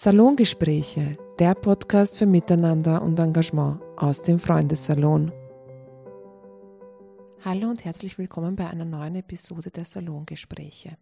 Salongespräche, der Podcast für Miteinander und Engagement aus dem Freundessalon. Hallo und herzlich willkommen bei einer neuen Episode der Salongespräche.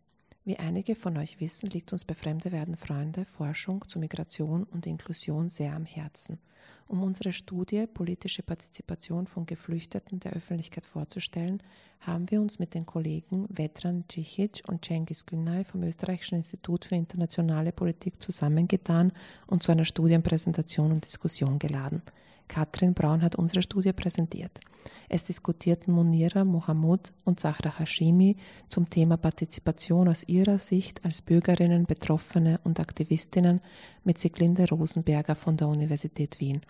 Wie einige von euch wissen, liegt uns bei Fremde werden Freunde Forschung zu Migration und Inklusion sehr am Herzen. Um unsere Studie Politische Partizipation von Geflüchteten der Öffentlichkeit vorzustellen, haben wir uns mit den Kollegen Vetran Cicic und Cengiz Günay vom Österreichischen Institut für internationale Politik zusammengetan und zu einer Studienpräsentation und Diskussion geladen. Katrin Braun hat unsere Studie präsentiert. Es diskutierten Munira Mohamud und Sahra Hashimi zum Thema Partizipation aus ihrer Sicht als Bürgerinnen, Betroffene und Aktivistinnen mit Siglinde Rosenberger von der Universität Wien.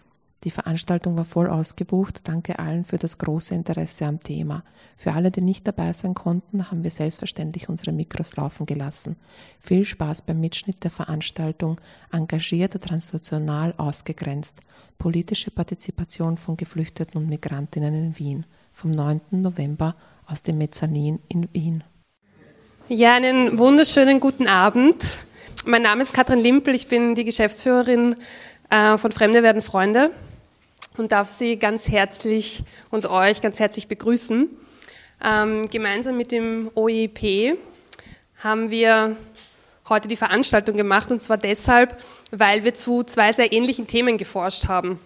Die Veranstaltung war voll ausgebucht. Danke allen für das große Interesse am Thema. Für alle, die nicht dabei sein konnten, haben wir selbstverständlich unsere Mikros laufen gelassen. Viel Spaß beim Mitschnitt der Veranstaltung. Engagiert, transnational ausgegrenzt. Politische Partizipation von Geflüchteten und Migrantinnen in Wien. Vom 9. November aus dem Mezzanin in Wien. Ja, einen wunderschönen guten Abend. Mein Name ist Katrin Limpel. Ich bin die Geschäftsführerin äh, von Fremde werden Freunde und darf Sie ganz herzlich und euch ganz herzlich begrüßen. Ähm, gemeinsam mit dem OEP haben wir heute die Veranstaltung gemacht und zwar deshalb, weil wir zu zwei sehr ähnlichen Themen geforscht haben.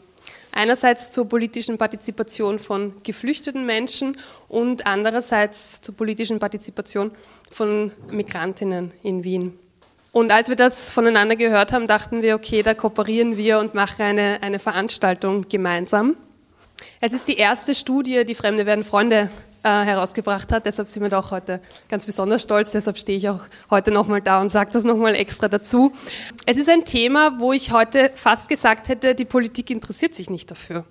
Einerseits zur politischen Partizipation von geflüchteten Menschen und andererseits zur politischen Partizipation von Migrantinnen in Wien. Und als wir das voneinander gehört haben, dachten wir, okay, da kooperieren wir und machen eine, eine Veranstaltung gemeinsam. Es ist die erste Studie, die Fremde werden Freunde äh, herausgebracht hat. Deshalb sind wir da auch heute ganz besonders stolz. Deshalb stehe ich auch heute nochmal da und sage das nochmal extra dazu. Es ist ein Thema, wo ich heute fast gesagt hätte, die Politik interessiert sich nicht dafür.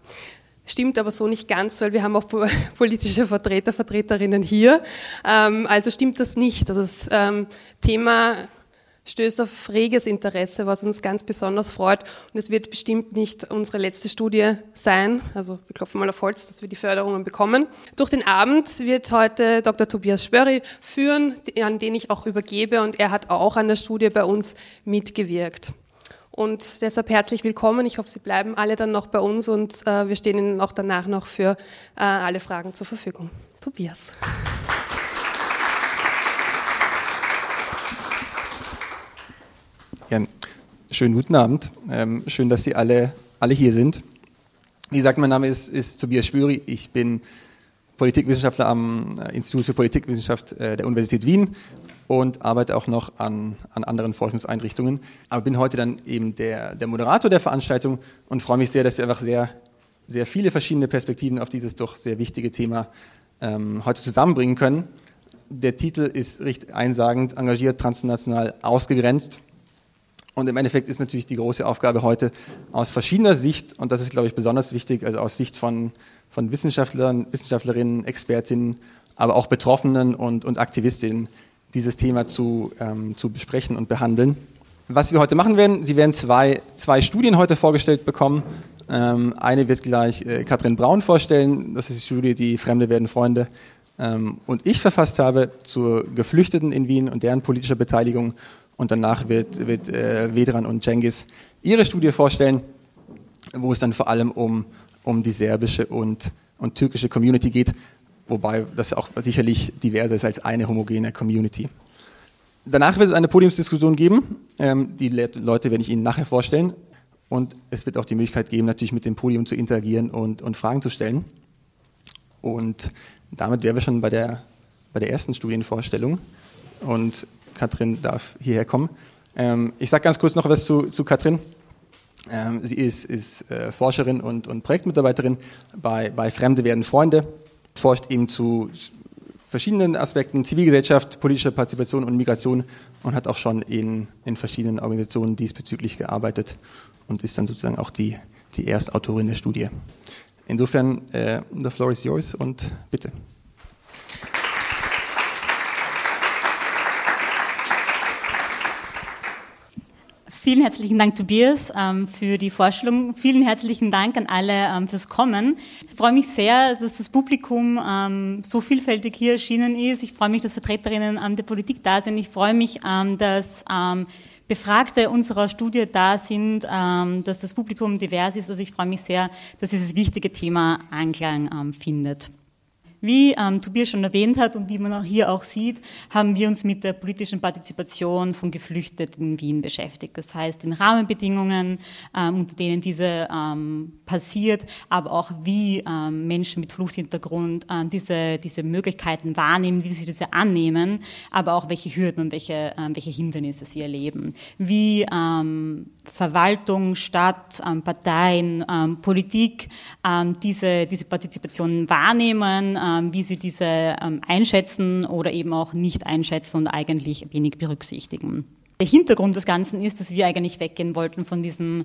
Stimmt aber so nicht ganz, weil wir haben auch politische Vertreter, Vertreterinnen hier. Ähm, also stimmt das nicht. Das ähm, Thema stößt auf reges Interesse, was uns ganz besonders freut. Und es wird bestimmt nicht unsere letzte Studie sein. Also wir klopfen mal auf Holz, dass wir die Förderungen bekommen. Durch den Abend wird heute Dr. Tobias Spörri führen, an den ich auch übergebe. Und er hat auch an der Studie bei uns mitgewirkt. Und deshalb herzlich willkommen. Ich hoffe, Sie bleiben alle dann noch bei uns und äh, wir stehen Ihnen auch danach noch für äh, alle Fragen zur Verfügung. Tobias. Ja, schönen guten Abend. Ähm, schön, dass Sie alle, alle hier sind. Wie gesagt, mein Name ist, ist Tobias Spüri. Ich bin Politikwissenschaftler am äh, Institut für Politikwissenschaft äh, der Universität Wien und arbeite auch noch an, an anderen Forschungseinrichtungen. Aber bin heute dann eben der, der Moderator der Veranstaltung und freue mich sehr, dass wir einfach sehr, sehr viele verschiedene Perspektiven auf dieses doch sehr wichtige Thema ähm, heute zusammenbringen können. Der Titel ist recht einsagend, engagiert, transnational, ausgegrenzt. Und im Endeffekt ist natürlich die große Aufgabe heute aus verschiedener Sicht, und das ist, glaube ich, besonders wichtig, also aus Sicht von, von Wissenschaftlern, Wissenschaftlerinnen, Expertinnen, aber auch Betroffenen und, und Aktivistinnen, dieses Thema zu, ähm, zu besprechen und behandeln. Was wir heute machen werden, Sie werden zwei, zwei Studien heute vorgestellt bekommen. Ähm, eine wird gleich äh, Katrin Braun vorstellen. Das ist die Studie Die Fremde werden Freunde. Ähm, und ich verfasst habe zur Geflüchteten in Wien und deren politischer Beteiligung und danach wird, wird äh, Vedran und Cengiz ihre Studie vorstellen, wo es dann vor allem um, um die serbische und, und türkische Community geht, wobei das auch sicherlich diverser ist als eine homogene Community. Danach wird es eine Podiumsdiskussion geben. Ähm, die Leute werde ich Ihnen nachher vorstellen. Und es wird auch die Möglichkeit geben, natürlich mit dem Podium zu interagieren und, und Fragen zu stellen. Und damit wären wir schon bei der, bei der ersten Studienvorstellung. Und Katrin darf hierher kommen. Ähm, ich sage ganz kurz noch was zu, zu Katrin. Ähm, sie ist, ist äh, Forscherin und, und, Projektmitarbeiterin bei, bei Fremde werden Freunde, forscht eben zu verschiedenen Aspekten Zivilgesellschaft, politische Partizipation und Migration und hat auch schon in, in verschiedenen Organisationen diesbezüglich gearbeitet und ist dann sozusagen auch die, die Erstautorin der Studie. Insofern, äh, the floor is yours und bitte. Vielen herzlichen Dank, Tobias, ähm, für die Vorstellung. Vielen herzlichen Dank an alle ähm, fürs Kommen. Ich freue mich sehr, dass das Publikum ähm, so vielfältig hier erschienen ist. Ich freue mich, dass Vertreterinnen der Politik da sind. Ich freue mich, dass Befragte unserer Studie da sind, dass das Publikum divers ist. Also ich freue mich sehr, dass dieses wichtige Thema Anklang findet. Wie ähm, Tobias schon erwähnt hat und wie man auch hier auch sieht, haben wir uns mit der politischen Partizipation von Geflüchteten in Wien beschäftigt. Das heißt, den Rahmenbedingungen, ähm, unter denen diese ähm, passiert, aber auch wie ähm, Menschen mit Fluchthintergrund äh, diese, diese Möglichkeiten wahrnehmen, wie sie diese annehmen, aber auch welche Hürden und welche, äh, welche Hindernisse sie erleben. Wie ähm, Verwaltung, Stadt, ähm, Parteien, ähm, Politik ähm, diese, diese Partizipation wahrnehmen, wie sie diese einschätzen oder eben auch nicht einschätzen und eigentlich wenig berücksichtigen. Der Hintergrund des Ganzen ist, dass wir eigentlich weggehen wollten von diesem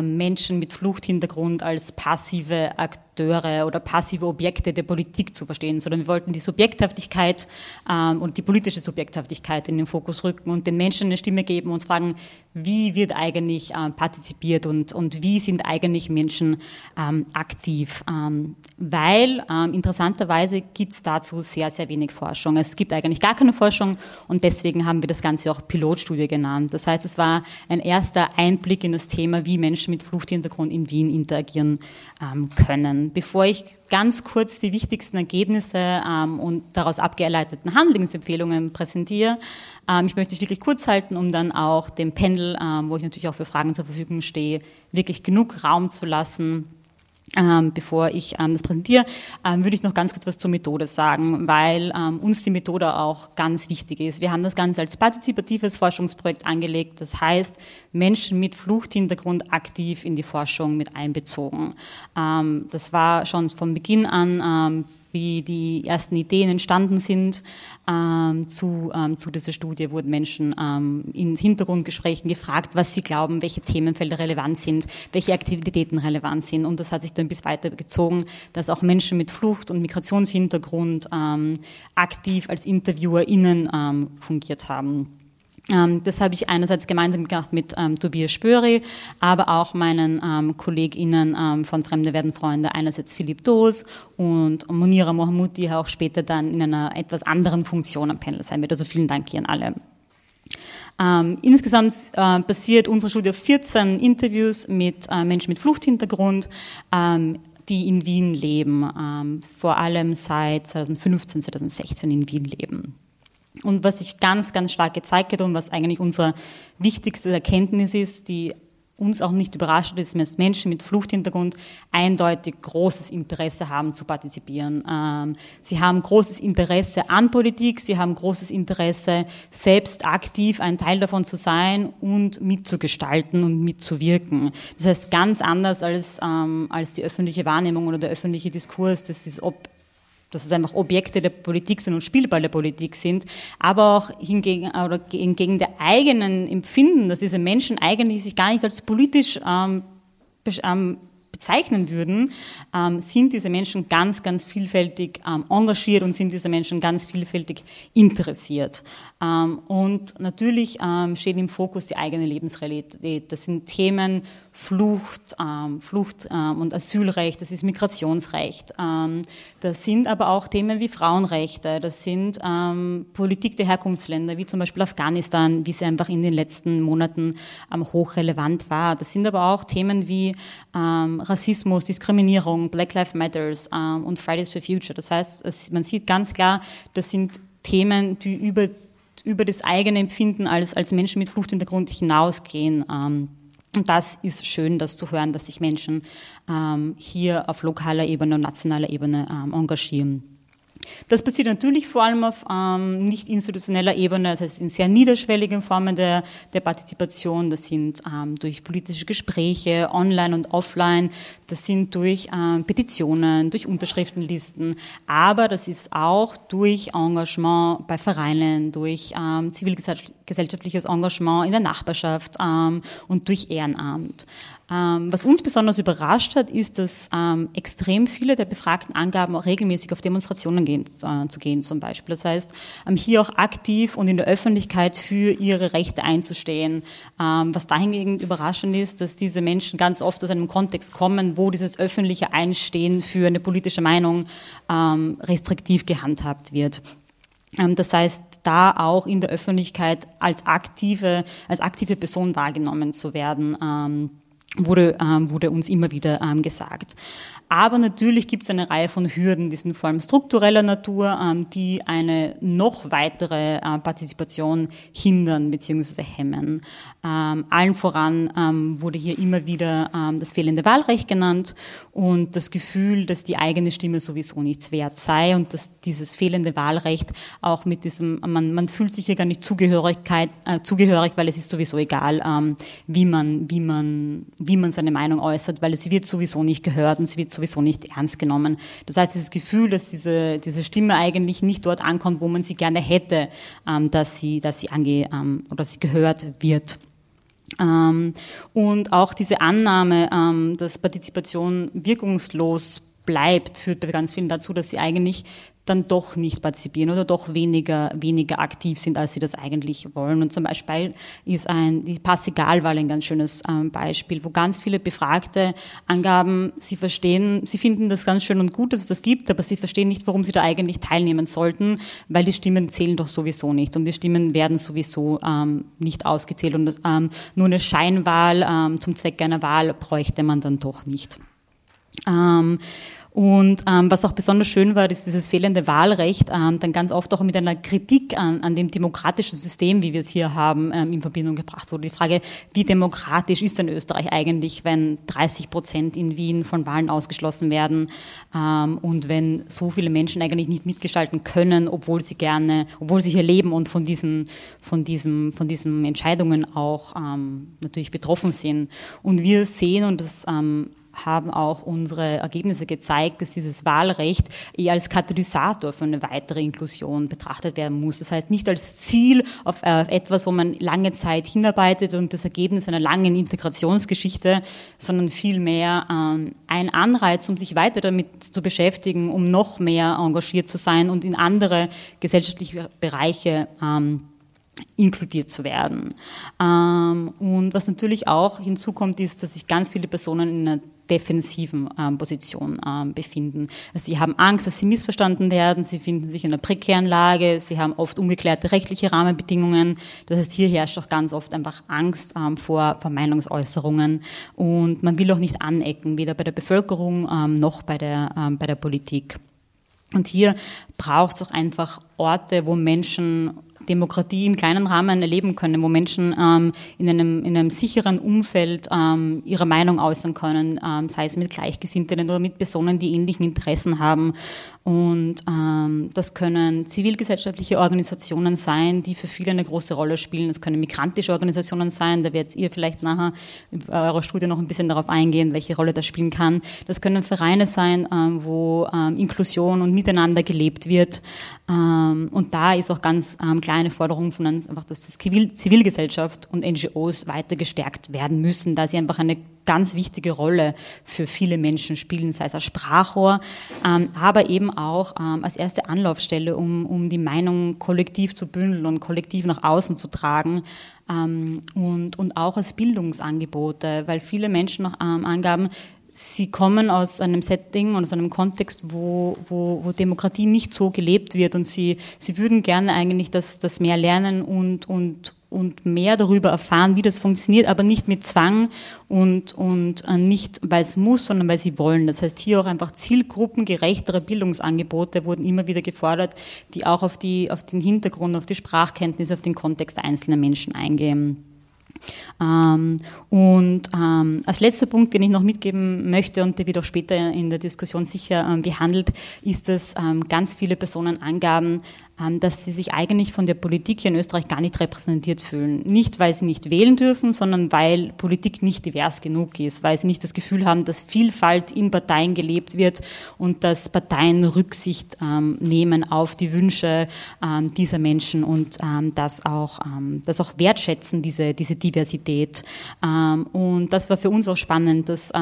Menschen mit Fluchthintergrund als passive Akteure oder passive Objekte der Politik zu verstehen, sondern wir wollten die Subjekthaftigkeit ähm, und die politische Subjekthaftigkeit in den Fokus rücken und den Menschen eine Stimme geben und fragen, wie wird eigentlich ähm, partizipiert und, und wie sind eigentlich Menschen ähm, aktiv. Ähm, weil ähm, interessanterweise gibt es dazu sehr, sehr wenig Forschung. Es gibt eigentlich gar keine Forschung und deswegen haben wir das Ganze auch Pilotstudie genannt. Das heißt, es war ein erster Einblick in das Thema, wie Menschen mit Fluchthintergrund in Wien interagieren ähm, können. Bevor ich ganz kurz die wichtigsten Ergebnisse ähm, und daraus abgeleiteten Handlungsempfehlungen präsentiere, ähm, ich möchte es wirklich kurz halten, um dann auch dem Panel, ähm, wo ich natürlich auch für Fragen zur Verfügung stehe, wirklich genug Raum zu lassen, ähm, bevor ich ähm, das präsentiere, ähm, würde ich noch ganz kurz was zur Methode sagen, weil ähm, uns die Methode auch ganz wichtig ist. Wir haben das Ganze als partizipatives Forschungsprojekt angelegt. Das heißt, Menschen mit Fluchthintergrund aktiv in die Forschung mit einbezogen. Ähm, das war schon von Beginn an ähm, wie die ersten Ideen entstanden sind. Ähm, zu, ähm, zu dieser Studie wurden Menschen ähm, in Hintergrundgesprächen gefragt, was sie glauben, welche Themenfelder relevant sind, welche Aktivitäten relevant sind. Und das hat sich dann bis weiter gezogen, dass auch Menschen mit Flucht- und Migrationshintergrund ähm, aktiv als InterviewerInnen ähm, fungiert haben. Ähm, das habe ich einerseits gemeinsam gemacht mit ähm, Tobias Spöri, aber auch meinen ähm, KollegInnen ähm, von Fremde werden Freunde, einerseits Philipp Doos und Monira Mohamud, die auch später dann in einer etwas anderen Funktion am Panel sein wird. Also vielen Dank hier an alle. Ähm, insgesamt äh, basiert unsere Studie auf 14 Interviews mit äh, Menschen mit Fluchthintergrund, ähm, die in Wien leben, ähm, vor allem seit 2015, 2016 in Wien leben. Und was sich ganz, ganz stark gezeigt hat und was eigentlich unsere wichtigste Erkenntnis ist, die uns auch nicht überrascht ist, dass Menschen mit Fluchthintergrund eindeutig großes Interesse haben zu partizipieren. Ähm, sie haben großes Interesse an Politik, sie haben großes Interesse, selbst aktiv ein Teil davon zu sein und mitzugestalten und mitzuwirken. Das heißt, ganz anders als, ähm, als die öffentliche Wahrnehmung oder der öffentliche Diskurs, das ist ob dass es einfach Objekte der Politik sind und Spielball der Politik sind, aber auch hingegen, oder entgegen der eigenen Empfinden, dass diese Menschen eigentlich sich gar nicht als politisch ähm, ähm, bezeichnen würden, ähm, sind diese Menschen ganz, ganz vielfältig ähm, engagiert und sind diese Menschen ganz vielfältig interessiert. Ähm, und natürlich ähm, steht im Fokus die eigene Lebensrealität. Das sind Themen Flucht, ähm, Flucht ähm, und Asylrecht, das ist Migrationsrecht. Das sind aber auch Themen wie Frauenrechte, das sind Politik der Herkunftsländer, wie zum Beispiel Afghanistan, wie sie einfach in den letzten Monaten hochrelevant war. Das sind aber auch Themen wie ähm, Rassismus, Diskriminierung, Black Lives Matters ähm, und Fridays for Future. Das heißt, es, man sieht ganz klar, das sind Themen, die über über das eigene Empfinden als, als Menschen mit Fluchthintergrund hinausgehen. Ähm, und das ist schön, das zu hören, dass sich Menschen ähm, hier auf lokaler Ebene und nationaler Ebene ähm, engagieren. Das passiert natürlich vor allem auf ähm, nicht institutioneller Ebene, das heißt in sehr niederschwelligen Formen der, der Partizipation. Das sind ähm, durch politische Gespräche, online und offline, das sind durch ähm, Petitionen, durch Unterschriftenlisten, aber das ist auch durch Engagement bei Vereinen, durch ähm, zivilgesellschaftliches Engagement in der Nachbarschaft ähm, und durch Ehrenamt. Ähm, was uns besonders überrascht hat, ist, dass ähm, extrem viele der Befragten angaben, auch regelmäßig auf Demonstrationen gehen, äh, zu gehen zum Beispiel. Das heißt, ähm, hier auch aktiv und in der Öffentlichkeit für ihre Rechte einzustehen. Was dahingehend überraschend ist, dass diese Menschen ganz oft aus einem Kontext kommen, wo dieses öffentliche Einstehen für eine politische Meinung restriktiv gehandhabt wird. Das heißt, da auch in der Öffentlichkeit als aktive, als aktive Person wahrgenommen zu werden, wurde, ähm, wurde uns immer wieder gesagt. Aber natürlich gibt es eine Reihe von Hürden, die sind vor allem struktureller Natur, die eine noch weitere äh, Partizipation hindern bzw. hemmen. Ähm, allen voran ähm, wurde hier immer wieder ähm, das fehlende Wahlrecht genannt und das Gefühl, dass die eigene Stimme sowieso nichts wert sei und dass dieses fehlende Wahlrecht auch mit diesem, man, man fühlt sich hier gar nicht Zugehörigkeit, äh, zugehörig, weil es ist sowieso egal, ähm, wie man, wie man, wie man seine Meinung äußert, weil es wird sowieso nicht gehört und sie wird sowieso nicht ernst genommen. Das heißt, dieses Gefühl, dass diese, diese Stimme eigentlich nicht dort ankommt, wo man sie gerne hätte, ähm, dass sie, dass sie ange, ähm, oder sie gehört wird. Ähm, und auch diese Annahme, ähm, dass Partizipation wirkungslos bleibt, führt bei ganz vielen dazu, dass sie eigentlich dann doch nicht partizipieren oder doch weniger, weniger aktiv sind, als sie das eigentlich wollen. Und zum Beispiel ist ein, die Passigalwahl ein ganz schönes ähm, Beispiel, wo ganz viele Befragte angaben, sie verstehen, sie finden das ganz schön und gut, dass es das gibt, aber sie verstehen nicht, warum sie da eigentlich teilnehmen sollten, weil die Stimmen zählen doch sowieso nicht und die Stimmen werden sowieso ähm, nicht ausgezählt und ähm, nur eine Scheinwahl ähm, zum Zweck einer Wahl bräuchte man dann doch nicht. Ähm, und ähm, was auch besonders schön war, ist dieses fehlende Wahlrecht, ähm, dann ganz oft auch mit einer Kritik an, an dem demokratischen System, wie wir es hier haben, ähm, in Verbindung gebracht wurde. Die Frage, wie demokratisch ist denn Österreich eigentlich, wenn 30 Prozent in Wien von Wahlen ausgeschlossen werden ähm, und wenn so viele Menschen eigentlich nicht mitgestalten können, obwohl sie gerne, obwohl sie hier leben und von diesen, von diesem, von diesen Entscheidungen auch ähm, natürlich betroffen sind. Und wir sehen, und das ähm, haben auch unsere Ergebnisse gezeigt, dass dieses Wahlrecht eher als Katalysator für eine weitere Inklusion betrachtet werden muss. Das heißt nicht als Ziel auf äh, etwas, wo man lange Zeit hinarbeitet und das Ergebnis einer langen Integrationsgeschichte, sondern vielmehr ähm, ein Anreiz, um sich weiter damit zu beschäftigen, um noch mehr engagiert zu sein und in andere gesellschaftliche Bereiche ähm, inkludiert zu werden. Ähm, und was natürlich auch hinzukommt, ist, dass sich ganz viele Personen in einer defensiven ähm, Position ähm, befinden. Also sie haben Angst, dass sie missverstanden werden, sie finden sich in einer prekären Lage, sie haben oft ungeklärte rechtliche Rahmenbedingungen. Das heißt, hier herrscht auch ganz oft einfach Angst ähm, vor Vermeinungsäußerungen und man will auch nicht anecken, weder bei der Bevölkerung ähm, noch bei der, ähm, bei der Politik. Und hier braucht es auch einfach Orte, wo Menschen Demokratie im kleinen Rahmen erleben können, wo Menschen ähm, in, einem, in einem sicheren Umfeld ähm, ihre Meinung äußern können, ähm, sei es mit Gleichgesinnten oder mit Personen, die ähnlichen Interessen haben. Und ähm, das können zivilgesellschaftliche Organisationen sein, die für viele eine große Rolle spielen. Das können migrantische Organisationen sein, da werdet ihr vielleicht nachher bei eurer Studie noch ein bisschen darauf eingehen, welche Rolle das spielen kann. Das können Vereine sein, ähm, wo ähm, Inklusion und Miteinander gelebt wird. Ähm, und da ist auch ganz ähm, klar eine Forderung von uns, einfach, dass das Zivil Zivilgesellschaft und NGOs weiter gestärkt werden müssen, da sie einfach eine ganz wichtige Rolle für viele Menschen spielen, sei es als Sprachrohr, ähm, aber eben auch ähm, als erste Anlaufstelle, um, um die Meinung kollektiv zu bündeln und kollektiv nach außen zu tragen ähm, und, und auch als Bildungsangebote, weil viele Menschen noch ähm, angaben, Sie kommen aus einem Setting und aus einem Kontext, wo, wo, wo Demokratie nicht so gelebt wird und sie, sie würden gerne eigentlich das, das mehr lernen und, und, und mehr darüber erfahren, wie das funktioniert, aber nicht mit Zwang und, und äh, nicht, weil es muss, sondern weil sie wollen. Das heißt, hier auch einfach zielgruppengerechtere Bildungsangebote wurden immer wieder gefordert, die auch auf, die, auf den Hintergrund, auf die Sprachkenntnis, auf den Kontext einzelner Menschen eingehen. Ähm, und ähm, als letzter Punkt, den ich noch mitgeben möchte und der wird auch später in der Diskussion sicher ähm, behandelt, ist, dass ähm, ganz viele Personen angaben, dass sie sich eigentlich von der Politik hier in Österreich gar nicht repräsentiert fühlen. Nicht, weil sie nicht wählen dürfen, sondern weil Politik nicht divers genug ist, weil sie nicht das Gefühl haben, dass Vielfalt in Parteien gelebt wird und dass Parteien Rücksicht ähm, nehmen auf die Wünsche ähm, dieser Menschen und ähm, das, auch, ähm, das auch wertschätzen, diese, diese Diversität. Ähm, und das war für uns auch spannend, dass,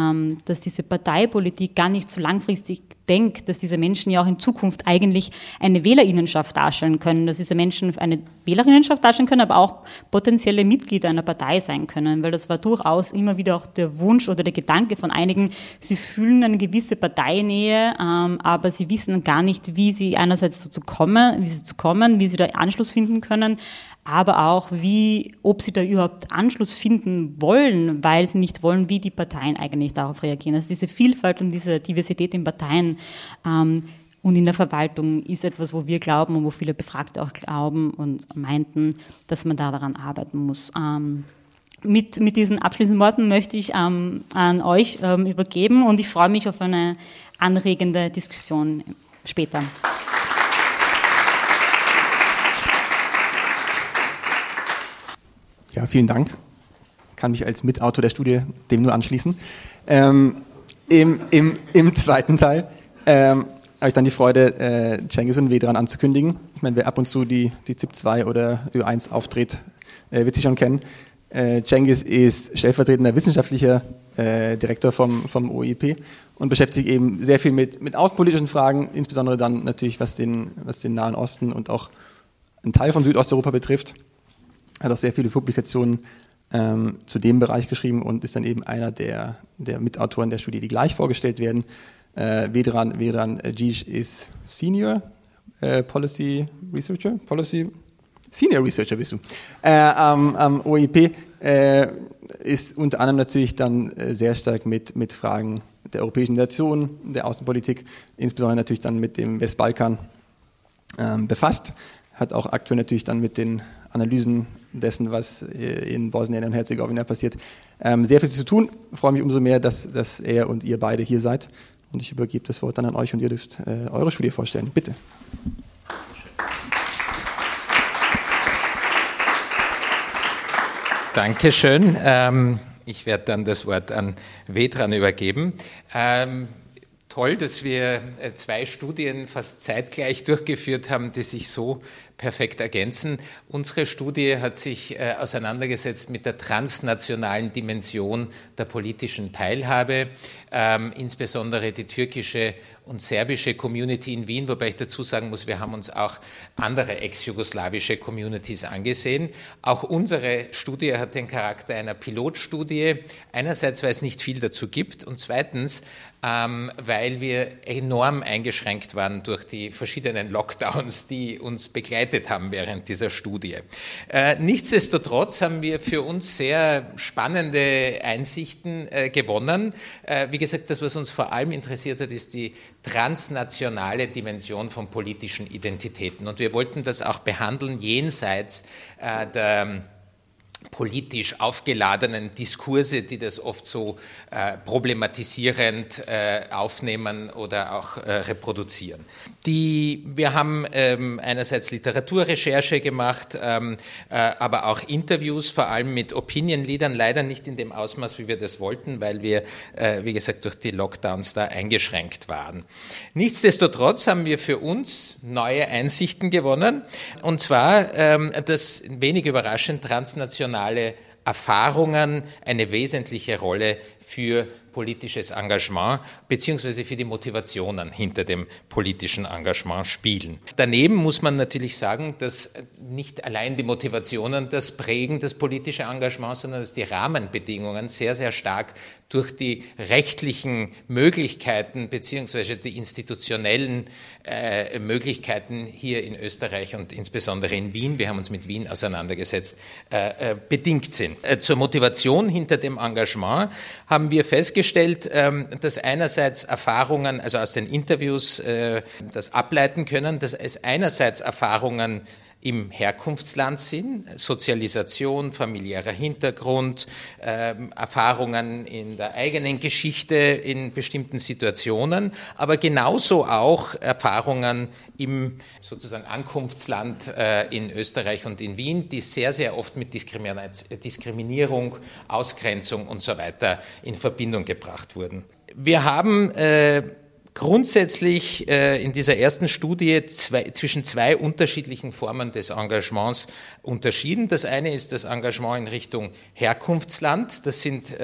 dass diese Parteipolitik gar nicht so langfristig denke, dass diese Menschen ja auch in Zukunft eigentlich eine Wählerinnenschaft darstellen können, dass diese Menschen eine Wählerinnenschaft darstellen können, aber auch potenzielle Mitglieder einer Partei sein können, weil das war durchaus immer wieder auch der Wunsch oder der Gedanke von einigen, sie fühlen eine gewisse Parteinähe, ähm, aber sie wissen gar nicht, wie sie einerseits dazu kommen, wie sie zu kommen, wie sie da Anschluss finden können, aber auch wie, ob sie da überhaupt Anschluss finden wollen, weil sie nicht wollen, wie die Parteien eigentlich darauf reagieren. Also diese Vielfalt und diese Diversität in Parteien ähm, und in der Verwaltung ist etwas, wo wir glauben und wo viele Befragte auch glauben und meinten, dass man da daran arbeiten muss. Ähm, mit, mit diesen abschließenden Worten möchte ich ähm, an euch ähm, übergeben und ich freue mich auf eine anregende Diskussion später. Ja, vielen Dank. Kann mich als Mitautor der Studie dem nur anschließen. Ähm, im, im, Im zweiten Teil ähm, habe ich dann die Freude, äh, Cengiz und Vedran anzukündigen. Ich meine, wer ab und zu die, die ZIP 2 oder Ö1 auftritt, äh, wird sie schon kennen. Äh, Cengiz ist stellvertretender wissenschaftlicher äh, Direktor vom, vom OIP und beschäftigt sich eben sehr viel mit, mit außenpolitischen Fragen, insbesondere dann natürlich, was den, was den Nahen Osten und auch einen Teil von Südosteuropa betrifft hat auch sehr viele Publikationen ähm, zu dem Bereich geschrieben und ist dann eben einer der, der Mitautoren der Studie, die gleich vorgestellt werden. Äh, Vedran, Vedran Jish ist Senior äh, Policy Researcher, Policy? Senior Researcher bist du, äh, am, am OIP, äh, ist unter anderem natürlich dann äh, sehr stark mit, mit Fragen der europäischen Nation, der Außenpolitik, insbesondere natürlich dann mit dem Westbalkan ähm, befasst, hat auch aktuell natürlich dann mit den Analysen dessen, was in Bosnien und Herzegowina passiert, ähm, sehr viel zu tun. Ich freue mich umso mehr, dass, dass er und ihr beide hier seid. Und ich übergebe das Wort dann an euch und ihr dürft äh, eure Studie vorstellen. Bitte. Dankeschön. Ähm, ich werde dann das Wort an Vedran übergeben. Ähm, toll, dass wir äh, zwei Studien fast zeitgleich durchgeführt haben, die sich so perfekt ergänzen. Unsere Studie hat sich äh, auseinandergesetzt mit der transnationalen Dimension der politischen Teilhabe, ähm, insbesondere die türkische und serbische Community in Wien, wobei ich dazu sagen muss, wir haben uns auch andere ex-jugoslawische Communities angesehen. Auch unsere Studie hat den Charakter einer Pilotstudie. Einerseits, weil es nicht viel dazu gibt und zweitens, ähm, weil wir enorm eingeschränkt waren durch die verschiedenen Lockdowns, die uns begleitet haben während dieser Studie. Äh, nichtsdestotrotz haben wir für uns sehr spannende Einsichten äh, gewonnen. Äh, wie gesagt, das, was uns vor allem interessiert hat, ist die transnationale Dimension von politischen Identitäten. Und wir wollten das auch behandeln jenseits der politisch aufgeladenen Diskurse, die das oft so äh, problematisierend äh, aufnehmen oder auch äh, reproduzieren. Die, wir haben ähm, einerseits Literaturrecherche gemacht, ähm, äh, aber auch Interviews, vor allem mit Opinion-Leadern, leider nicht in dem Ausmaß, wie wir das wollten, weil wir, äh, wie gesagt, durch die Lockdowns da eingeschränkt waren. Nichtsdestotrotz haben wir für uns neue Einsichten gewonnen, und zwar ähm, das wenig überraschend transnationale Erfahrungen eine wesentliche Rolle für politisches Engagement beziehungsweise für die Motivationen hinter dem politischen Engagement spielen. Daneben muss man natürlich sagen, dass nicht allein die Motivationen das prägen, das politische Engagement, sondern dass die Rahmenbedingungen sehr, sehr stark durch die rechtlichen Möglichkeiten beziehungsweise die institutionellen äh, Möglichkeiten hier in Österreich und insbesondere in Wien, wir haben uns mit Wien auseinandergesetzt, äh, äh, bedingt sind. Äh, zur Motivation hinter dem Engagement haben wir festgestellt, ähm, dass einerseits Erfahrungen, also aus den Interviews äh, das ableiten können, dass es einerseits Erfahrungen im Herkunftsland sind, Sozialisation, familiärer Hintergrund, äh, Erfahrungen in der eigenen Geschichte in bestimmten Situationen, aber genauso auch Erfahrungen im sozusagen Ankunftsland äh, in Österreich und in Wien, die sehr, sehr oft mit Diskriminierung, Ausgrenzung und so weiter in Verbindung gebracht wurden. Wir haben äh, grundsätzlich äh, in dieser ersten Studie zwischen zwei unterschiedlichen Formen des Engagements unterschieden. Das eine ist das Engagement in Richtung Herkunftsland. Das sind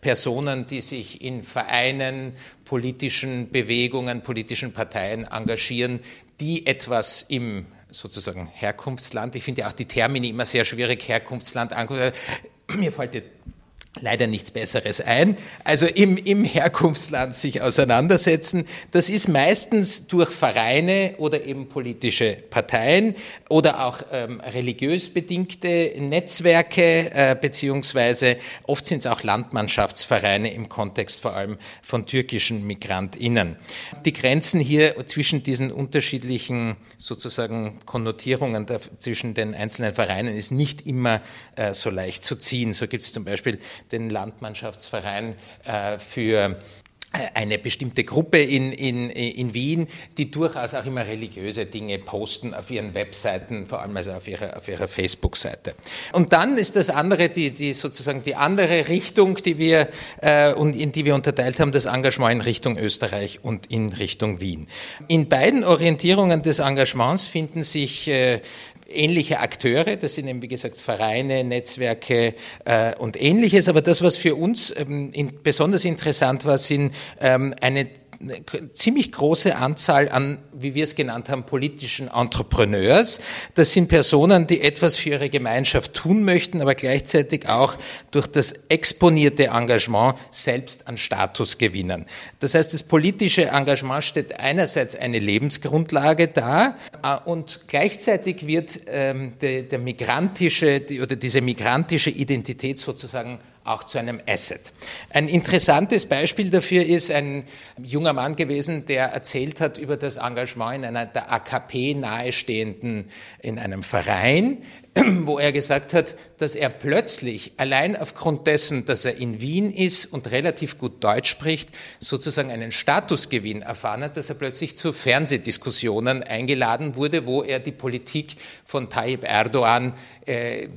Personen, die sich in Vereinen, politischen Bewegungen, politischen Parteien engagieren, die etwas im sozusagen Herkunftsland, ich finde ja auch die Termini immer sehr schwierig, Herkunftsland, mir fällt jetzt leider nichts Besseres ein. Also im, im Herkunftsland sich auseinandersetzen. Das ist meistens durch Vereine oder eben politische Parteien oder auch ähm, religiös bedingte Netzwerke, äh, beziehungsweise oft sind es auch Landmannschaftsvereine im Kontext vor allem von türkischen MigrantInnen. Die Grenzen hier zwischen diesen unterschiedlichen sozusagen Konnotierungen der, zwischen den einzelnen Vereinen ist nicht immer äh, so leicht zu ziehen. So gibt es zum Beispiel den Landmannschaftsverein äh, für äh, eine bestimmte Gruppe in, in, in Wien, die durchaus auch immer religiöse Dinge posten auf ihren Webseiten, vor allem also auf ihrer, auf ihrer Facebook-Seite. Und dann ist das andere, die, die sozusagen die andere Richtung, die wir äh, und in die wir unterteilt haben, das Engagement in Richtung Österreich und in Richtung Wien. In beiden Orientierungen des Engagements finden sich äh, ähnliche Akteure, das sind eben wie gesagt Vereine, Netzwerke äh, und ähnliches, aber das, was für uns ähm, in, besonders interessant war, sind ähm, eine ziemlich große Anzahl an, wie wir es genannt haben, politischen Entrepreneurs. Das sind Personen, die etwas für ihre Gemeinschaft tun möchten, aber gleichzeitig auch durch das exponierte Engagement selbst an Status gewinnen. Das heißt, das politische Engagement stellt einerseits eine Lebensgrundlage dar äh, und gleichzeitig wird ähm, der, der migrantische oder diese migrantische Identität sozusagen auch zu einem Asset. Ein interessantes Beispiel dafür ist ein junger Mann gewesen, der erzählt hat über das Engagement in einer der AKP nahestehenden, in einem Verein, wo er gesagt hat, dass er plötzlich allein aufgrund dessen, dass er in Wien ist und relativ gut Deutsch spricht, sozusagen einen Statusgewinn erfahren hat, dass er plötzlich zu Fernsehdiskussionen eingeladen wurde, wo er die Politik von Tayyip Erdogan, äh,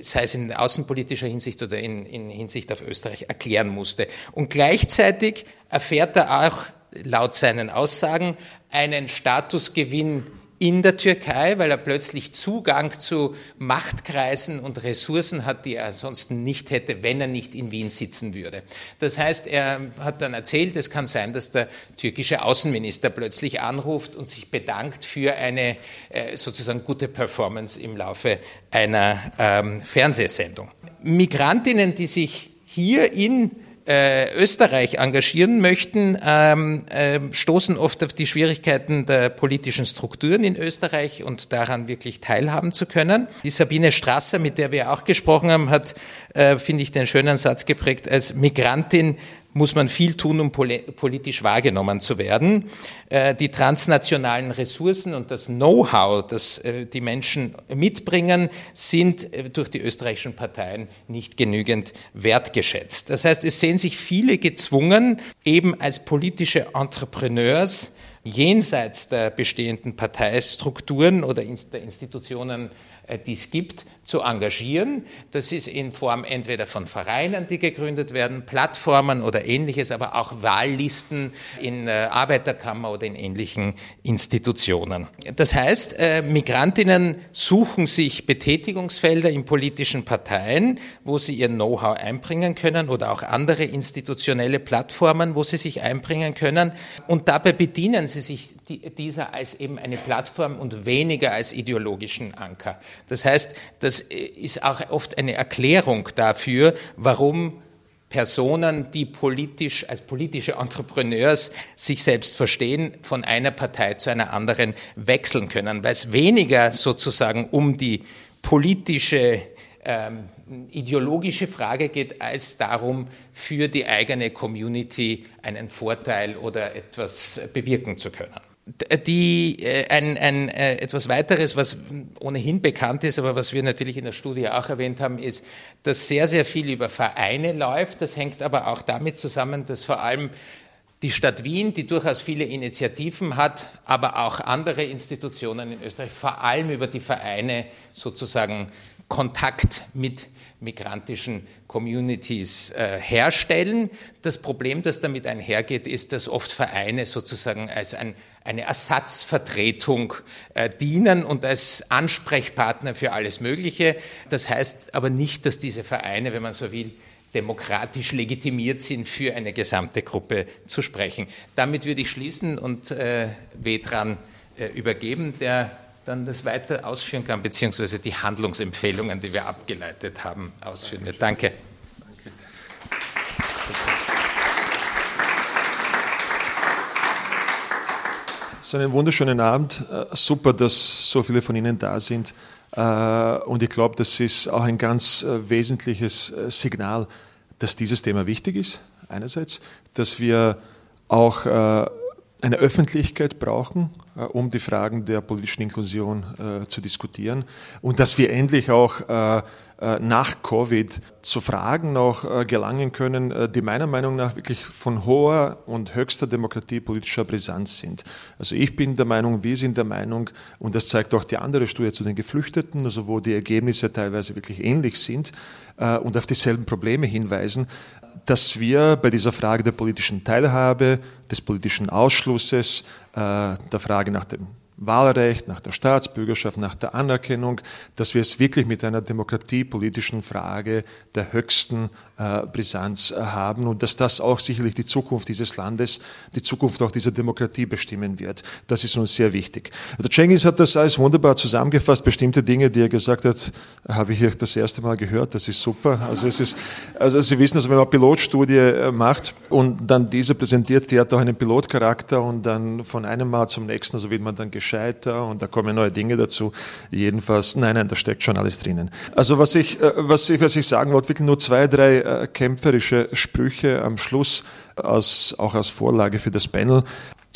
sei es in außenpolitischer Hinsicht oder in, in Hinsicht auf Österreich, erklären musste. Und gleichzeitig erfährt er auch laut seinen Aussagen einen Statusgewinn in der Türkei, weil er plötzlich Zugang zu Machtkreisen und Ressourcen hat, die er ansonsten nicht hätte, wenn er nicht in Wien sitzen würde. Das heißt, er hat dann erzählt, es kann sein, dass der türkische Außenminister plötzlich anruft und sich bedankt für eine äh, sozusagen gute Performance im Laufe einer ähm, Fernsehsendung. Migrantinnen, die sich hier in äh, Österreich engagieren möchten, ähm, äh, stoßen oft auf die Schwierigkeiten der politischen Strukturen in Österreich und daran wirklich teilhaben zu können. Die Sabine Strasser, mit der wir auch gesprochen haben, hat, äh, finde ich, den schönen Satz geprägt, als Migrantin muss man viel tun, um politisch wahrgenommen zu werden. Äh, die transnationalen Ressourcen und das Know-how, das äh, die Menschen mitbringen, sind äh, durch die österreichischen Parteien nicht genügend wertgeschätzt. Das heißt, es sehen sich viele gezwungen, eben als politische Entrepreneurs jenseits der bestehenden Parteistrukturen oder der Institutionen die es gibt, zu engagieren. Das ist in Form entweder von Vereinen, die gegründet werden, Plattformen oder ähnliches, aber auch Wahllisten in äh, Arbeiterkammer oder in ähnlichen Institutionen. Das heißt, äh, Migrantinnen suchen sich Betätigungsfelder in politischen Parteien, wo sie ihr Know-how einbringen können oder auch andere institutionelle Plattformen, wo sie sich einbringen können. Und dabei bedienen sie sich dieser als eben eine Plattform und weniger als ideologischen Anker. Das heißt, das ist auch oft eine Erklärung dafür, warum Personen, die politisch als politische Entrepreneurs sich selbst verstehen, von einer Partei zu einer anderen wechseln können, weil es weniger sozusagen um die politische ähm, ideologische Frage geht, als darum, für die eigene Community einen Vorteil oder etwas bewirken zu können die, äh, ein, ein, äh, etwas weiteres, was ohnehin bekannt ist, aber was wir natürlich in der Studie auch erwähnt haben, ist, dass sehr, sehr viel über Vereine läuft. Das hängt aber auch damit zusammen, dass vor allem Die Stadt Wien, die durchaus viele Initiativen hat, aber auch andere Institutionen in Österreich, vor allem über die Vereine sozusagen Kontakt mit migrantischen Communities äh, herstellen. Das Problem, das damit einhergeht, ist, dass oft Vereine sozusagen als ein, eine Ersatzvertretung äh, dienen und als Ansprechpartner für alles Mögliche. Das heißt aber nicht, dass diese Vereine, wenn man so will, demokratisch legitimiert sind, für eine gesamte Gruppe zu sprechen. Damit würde ich schließen und äh, Vedran äh, übergeben, der dann das weiter ausführen kann, beziehungsweise die Handlungsempfehlungen, die wir abgeleitet haben, ausführen wird. Danke. Danke. So einen wunderschönen Abend. Äh, super, dass so viele von Ihnen da sind. Äh, und ich glaube, das ist auch ein ganz äh, wesentliches Signal, dass dieses Thema wichtig ist, einerseits, dass wir auch eine Öffentlichkeit brauchen, um die Fragen der politischen Inklusion zu diskutieren und dass wir endlich auch nach Covid zu Fragen noch gelangen können, die meiner Meinung nach wirklich von hoher und höchster Demokratie politischer Brisanz sind. Also ich bin der Meinung, wir sind der Meinung, und das zeigt auch die andere Studie zu den Geflüchteten, also wo die Ergebnisse teilweise wirklich ähnlich sind und auf dieselben Probleme hinweisen, dass wir bei dieser Frage der politischen Teilhabe, des politischen Ausschlusses, äh, der Frage nach dem Wahlrecht, nach der Staatsbürgerschaft, nach der Anerkennung, dass wir es wirklich mit einer demokratiepolitischen Frage der höchsten äh, Brisanz äh, haben und dass das auch sicherlich die Zukunft dieses Landes, die Zukunft auch dieser Demokratie bestimmen wird. Das ist uns sehr wichtig. Also Cengiz hat das alles wunderbar zusammengefasst. Bestimmte Dinge, die er gesagt hat, habe ich hier das erste Mal gehört. Das ist super. Also es ist, also Sie wissen, also wenn man Pilotstudie äh, macht und dann diese präsentiert, die hat auch einen Pilotcharakter und dann von einem Mal zum nächsten, also wird man dann geschehen gescheiter und da kommen neue Dinge dazu. Jedenfalls, nein, nein, da steckt schon alles drinnen. Also was ich, äh, was ich, was ich sagen wollte, wirklich nur zwei, drei äh, kämpferische Sprüche am Schluss, aus, auch als Vorlage für das Panel.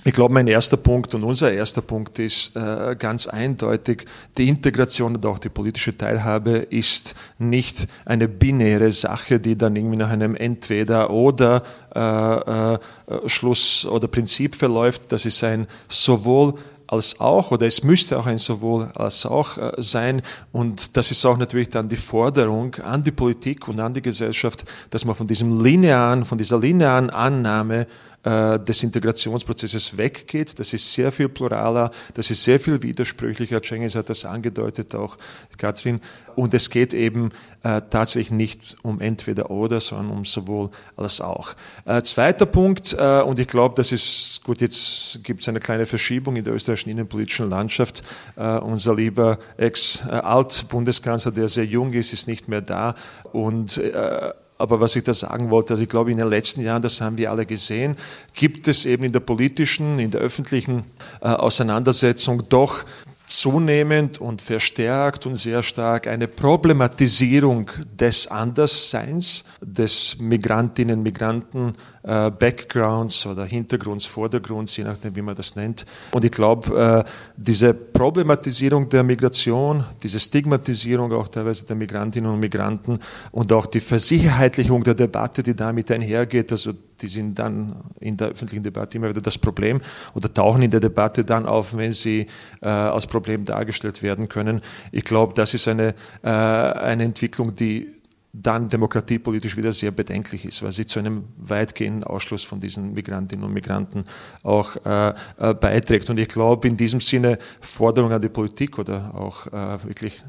Ich glaube, mein erster Punkt und unser erster Punkt ist äh, ganz eindeutig, die Integration und auch die politische Teilhabe ist nicht eine binäre Sache, die dann irgendwie nach einem Entweder oder äh, äh, Schluss oder Prinzip verläuft. Das ist ein sowohl als auch, oder es müsste auch ein sowohl als auch äh, sein. Und das ist auch natürlich dann die Forderung an die Politik und an die Gesellschaft, dass man von diesem linearen, von dieser linearen Annahme äh, des Integrationsprozesses weggeht. Das ist sehr viel pluraler, das ist sehr viel widersprüchlicher. Cengiz hat das angedeutet, auch Katrin. Und es geht eben äh, tatsächlich nicht um entweder oder, sondern um sowohl als auch. Äh, zweiter Punkt, äh, und ich glaube, das ist gut, jetzt gibt es eine kleine Verschiebung in der österreichischen innenpolitischen Landschaft. Äh, unser lieber Ex-Alt-Bundeskanzler, der sehr jung ist, ist nicht mehr da. Und äh, aber was ich da sagen wollte, also ich glaube, in den letzten Jahren, das haben wir alle gesehen, gibt es eben in der politischen, in der öffentlichen äh, Auseinandersetzung doch zunehmend und verstärkt und sehr stark eine Problematisierung des Andersseins, des Migrantinnen, Migranten, äh, Backgrounds oder Hintergrunds, Vordergrunds, je nachdem, wie man das nennt. Und ich glaube, äh, diese Problematisierung der Migration, diese Stigmatisierung auch teilweise der Migrantinnen und Migranten und auch die Versicherheitlichung der Debatte, die damit einhergeht, also die sind dann in der öffentlichen Debatte immer wieder das Problem oder tauchen in der Debatte dann auf, wenn sie äh, als Problem dargestellt werden können. Ich glaube, das ist eine, äh, eine Entwicklung, die dann demokratiepolitisch wieder sehr bedenklich ist, weil sie zu einem weitgehenden Ausschluss von diesen Migrantinnen und Migranten auch äh, äh, beiträgt. Und ich glaube, in diesem Sinne Forderung an die Politik oder auch äh, wirklich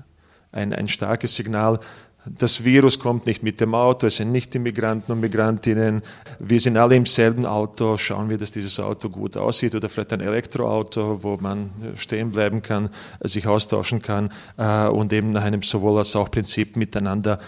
ein, ein starkes Signal, das Virus kommt nicht mit dem Auto, es sind nicht die Migranten und Migrantinnen. Wir sind alle im selben Auto. Schauen wir, dass dieses Auto gut aussieht oder vielleicht ein Elektroauto, wo man stehen bleiben kann, sich austauschen kann äh, und eben nach einem sowohl als auch Prinzip miteinander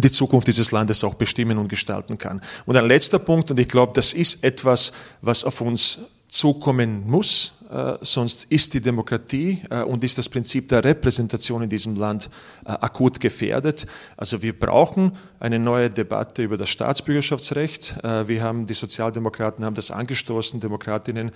die Zukunft dieses Landes auch bestimmen und gestalten kann. Und ein letzter Punkt, und ich glaube, das ist etwas, was auf uns zukommen muss, sonst ist die Demokratie äh, und ist das Prinzip der Repräsentation in diesem Land äh, akut gefährdet. Also wir brauchen eine neue Debatte über das Staatsbürgerschaftsrecht. wir haben, die Sozialdemokraten haben das angestoßen, Demokratinnen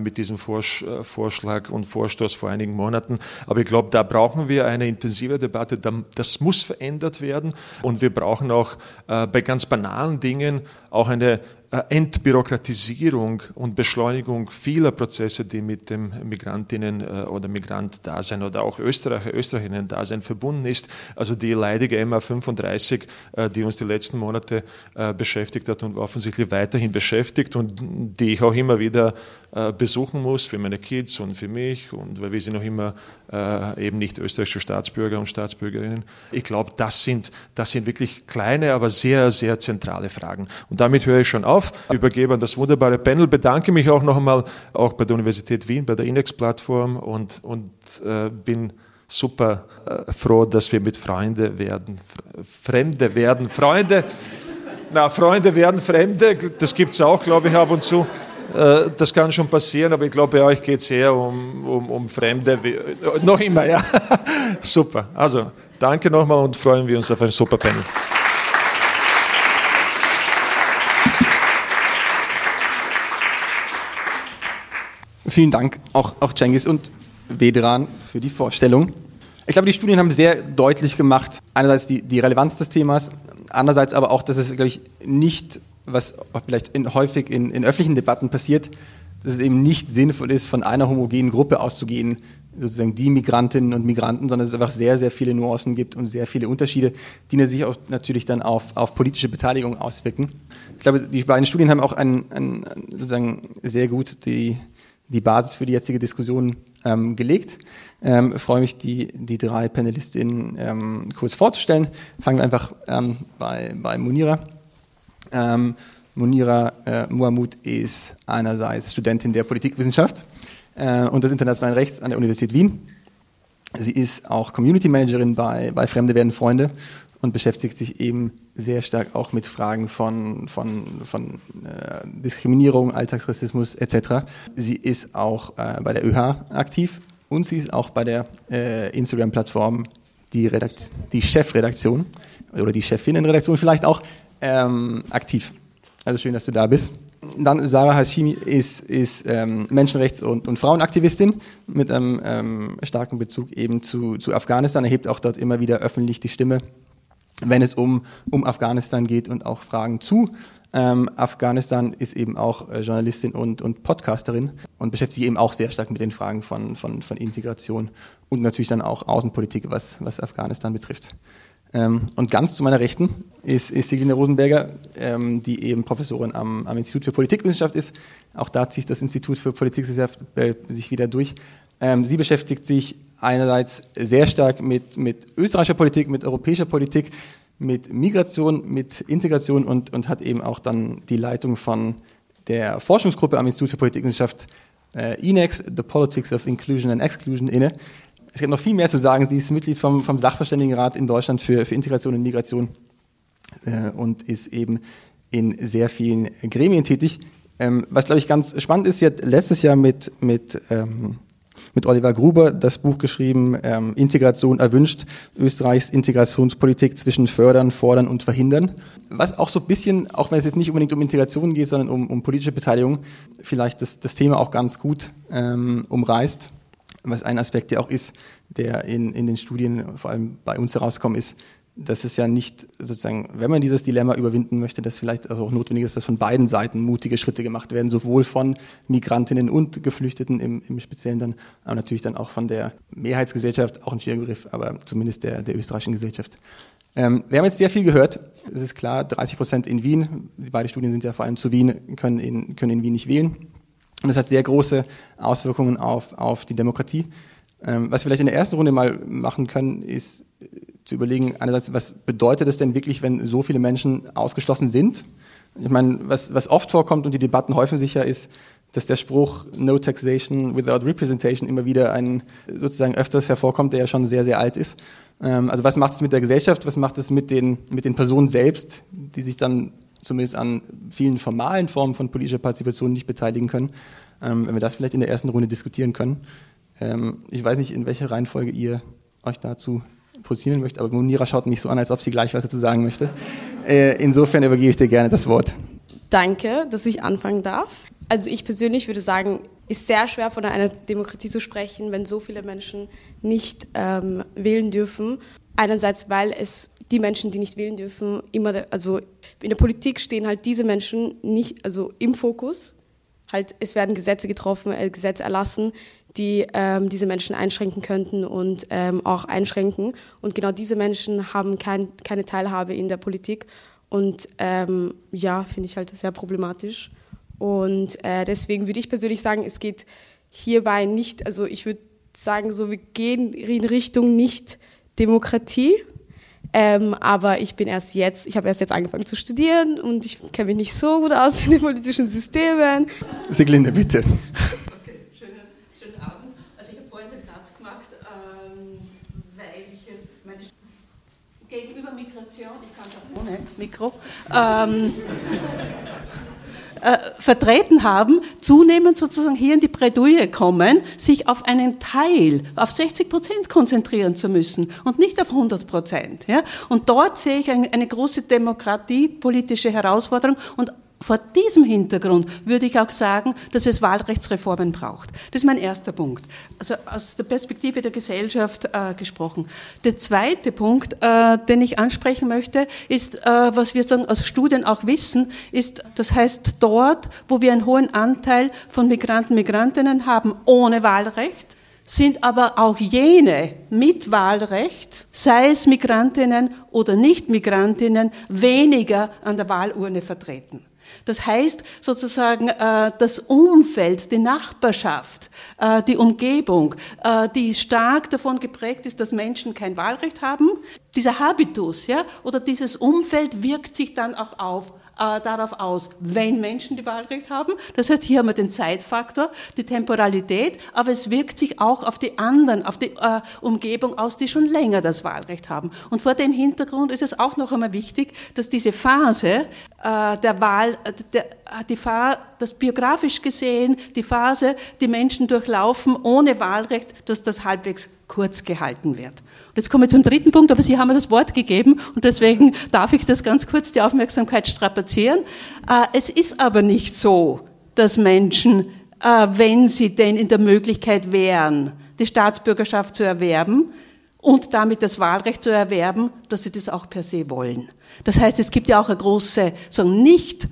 mit diesem Vorschlag und Vorstoß vor einigen Monaten. Aber ich glaube, da brauchen wir eine intensive Debatte. Das muss verändert werden und wir brauchen auch bei ganz banalen Dingen auch eine äh, Entbürokratisierung und Beschleunigung vieler Prozesse, die mit dem Migrantinnen äh, oder Migrant-Dasein oder auch Österreicher, Österreicherinnen-Dasein verbunden ist. Also die leidige MA35, äh, die uns die letzten Monate beschäftigt hat und offensichtlich weiterhin beschäftigt und die ich auch immer wieder besuchen muss für meine Kids und für mich und weil wir sind noch immer eben nicht österreichische Staatsbürger und Staatsbürgerinnen. Ich glaube, das sind, das sind wirklich kleine, aber sehr, sehr zentrale Fragen. Und damit höre ich schon auf. Übergebe an das wunderbare Panel. Bedanke mich auch noch einmal auch bei der Universität Wien, bei der Inex-Plattform und, und äh, bin super äh, froh, dass wir mit Freunde werden, Fremde werden, Freunde, na, Freunde werden Fremde, das gibt es auch, glaube ich, ab und zu. Äh, das kann schon passieren, aber ich glaube, bei euch geht es eher um, um, um Fremde. Noch immer, ja. Super. Also, danke nochmal und freuen wir uns auf ein super Panel. Vielen Dank auch, auch Cengiz und Vedran für die Vorstellung. Ich glaube, die Studien haben sehr deutlich gemacht, einerseits die, die Relevanz des Themas, andererseits aber auch, dass es, glaube ich, nicht, was vielleicht in, häufig in, in öffentlichen Debatten passiert, dass es eben nicht sinnvoll ist, von einer homogenen Gruppe auszugehen, sozusagen die Migrantinnen und Migranten, sondern es einfach sehr, sehr viele Nuancen gibt und sehr viele Unterschiede, die sich auch natürlich dann auf, auf politische Beteiligung auswirken. Ich glaube, die beiden Studien haben auch ein, ein, sozusagen sehr gut die, die Basis für die jetzige Diskussion ähm, gelegt. Ähm, freue mich, die, die drei Panelistinnen ähm, kurz vorzustellen. Fangen wir einfach an bei, bei Munira. Ähm, Munira äh, Muhammad ist einerseits Studentin der Politikwissenschaft äh, und des internationalen Rechts an der Universität Wien. Sie ist auch Community Managerin bei, bei Fremde werden Freunde und beschäftigt sich eben sehr stark auch mit Fragen von, von, von äh, Diskriminierung, Alltagsrassismus etc. Sie ist auch äh, bei der ÖH aktiv und sie ist auch bei der äh, Instagram-Plattform die, die Chefredaktion oder die Chefinnenredaktion vielleicht auch ähm, aktiv. Also schön, dass du da bist. Dann Sarah Hashimi ist, ist ähm, Menschenrechts- und, und, Frauenaktivistin mit einem ähm, starken Bezug eben zu, zu Afghanistan, erhebt auch dort immer wieder öffentlich die Stimme wenn es um, um Afghanistan geht und auch Fragen zu. Ähm, Afghanistan ist eben auch äh, Journalistin und, und Podcasterin und beschäftigt sich eben auch sehr stark mit den Fragen von, von, von Integration und natürlich dann auch Außenpolitik, was, was Afghanistan betrifft. Ähm, und ganz zu meiner Rechten ist, ist Sigline Rosenberger, ähm, die eben Professorin am, am Institut für Politikwissenschaft ist. Auch da zieht das Institut für Politikwissenschaft äh, sich wieder durch. Ähm, sie beschäftigt sich einerseits sehr stark mit, mit österreichischer Politik, mit europäischer Politik, mit Migration, mit Integration und, und hat eben auch dann die Leitung von der Forschungsgruppe am Institut für Politikwissenschaft äh, INEX, The Politics of Inclusion and Exclusion, inne. Es gibt noch viel mehr zu sagen. Sie ist Mitglied vom, vom Sachverständigenrat in Deutschland für, für Integration und Migration äh, und ist eben in sehr vielen Gremien tätig. Ähm, was, glaube ich, ganz spannend ist, sie hat letztes Jahr mit, mit ähm, mit Oliver Gruber das Buch geschrieben, ähm, Integration erwünscht, Österreichs Integrationspolitik zwischen Fördern, Fordern und Verhindern. Was auch so ein bisschen, auch wenn es jetzt nicht unbedingt um Integration geht, sondern um, um politische Beteiligung, vielleicht das, das Thema auch ganz gut ähm, umreißt. Was ein Aspekt ja auch ist, der in, in den Studien vor allem bei uns herauskommen ist, dass es ja nicht sozusagen, wenn man dieses Dilemma überwinden möchte, dass vielleicht also auch notwendig ist, dass von beiden Seiten mutige Schritte gemacht werden, sowohl von Migrantinnen und Geflüchteten im, im Speziellen dann, aber natürlich dann auch von der Mehrheitsgesellschaft, auch ein schwieriger Begriff, aber zumindest der, der österreichischen Gesellschaft. Ähm, wir haben jetzt sehr viel gehört. Es ist klar, 30 Prozent in Wien. Die beiden Studien sind ja vor allem zu Wien, können in, können in Wien nicht wählen. Und das hat sehr große Auswirkungen auf, auf die Demokratie. Ähm, was wir vielleicht in der ersten Runde mal machen können, ist zu überlegen, einerseits, was bedeutet es denn wirklich, wenn so viele Menschen ausgeschlossen sind? Ich meine, was, was oft vorkommt und die Debatten häufen sich ja, ist, dass der Spruch No Taxation without Representation immer wieder ein, sozusagen öfters hervorkommt, der ja schon sehr, sehr alt ist. Ähm, also was macht es mit der Gesellschaft, was macht es mit den, mit den Personen selbst, die sich dann zumindest an vielen formalen Formen von politischer Partizipation nicht beteiligen können, ähm, wenn wir das vielleicht in der ersten Runde diskutieren können. Ähm, ich weiß nicht, in welcher Reihenfolge ihr euch dazu positionieren möchte, aber Munira schaut mich so an, als ob sie gleich was dazu sagen möchte. Äh, insofern übergebe ich dir gerne das Wort. Danke, dass ich anfangen darf. Also ich persönlich würde sagen, ist sehr schwer von einer Demokratie zu sprechen, wenn so viele Menschen nicht ähm, wählen dürfen. Einerseits, weil es die Menschen, die nicht wählen dürfen, immer, also in der Politik stehen halt diese Menschen nicht, also im Fokus. Halt, es werden Gesetze getroffen, äh, Gesetze erlassen, die ähm, diese Menschen einschränken könnten und ähm, auch einschränken. Und genau diese Menschen haben kein, keine Teilhabe in der Politik. Und ähm, ja, finde ich halt sehr problematisch. Und äh, deswegen würde ich persönlich sagen, es geht hierbei nicht, also ich würde sagen, so wir gehen in Richtung nicht Demokratie. Ähm, aber ich bin erst jetzt, ich habe erst jetzt angefangen zu studieren und ich kenne mich nicht so gut aus in den politischen Systemen. Siglinde, bitte. Okay, schönen, schönen Abend. Also ich habe vorhin den Platz gemacht, ähm, weil ich jetzt meine gegenüber Migration, ich kann es auch ohne Mikro, ähm, äh, vertreten haben, zunehmend sozusagen hier in die Bredouille kommen, sich auf einen Teil, auf 60 Prozent konzentrieren zu müssen und nicht auf 100 Prozent. Ja? Und dort sehe ich eine, große demokratiepolitische Herausforderung und vor diesem Hintergrund würde ich auch sagen, dass es Wahlrechtsreformen braucht. Das ist mein erster Punkt. Also aus der Perspektive der Gesellschaft äh, gesprochen. Der zweite Punkt, äh, den ich ansprechen möchte, ist, äh, was wir sagen, aus Studien auch wissen, ist, das heißt dort, wo wir einen hohen Anteil von Migranten, Migrantinnen haben ohne Wahlrecht, sind aber auch jene mit Wahlrecht, sei es Migrantinnen oder Nicht-Migrantinnen, weniger an der Wahlurne vertreten. Das heißt sozusagen äh, das Umfeld, die Nachbarschaft, äh, die Umgebung, äh, die stark davon geprägt ist, dass Menschen kein Wahlrecht haben. Dieser Habitus ja, oder dieses Umfeld wirkt sich dann auch auf äh, darauf aus, wenn Menschen die Wahlrecht haben. Das heißt, hier haben wir den Zeitfaktor, die Temporalität, aber es wirkt sich auch auf die anderen, auf die äh, Umgebung aus, die schon länger das Wahlrecht haben. Und vor dem Hintergrund ist es auch noch einmal wichtig, dass diese Phase äh, der Wahl, äh, der, die Phase, das biografisch gesehen, die Phase, die Menschen durchlaufen ohne Wahlrecht, dass das halbwegs kurz gehalten wird. Jetzt komme ich zum dritten Punkt, aber Sie haben mir das Wort gegeben und deswegen darf ich das ganz kurz, die Aufmerksamkeit strapazieren. Äh, es ist aber nicht so, dass Menschen, äh, wenn sie denn in der Möglichkeit wären, die Staatsbürgerschaft zu erwerben und damit das Wahlrecht zu erwerben, dass sie das auch per se wollen. Das heißt, es gibt ja auch eine große, sagen, nicht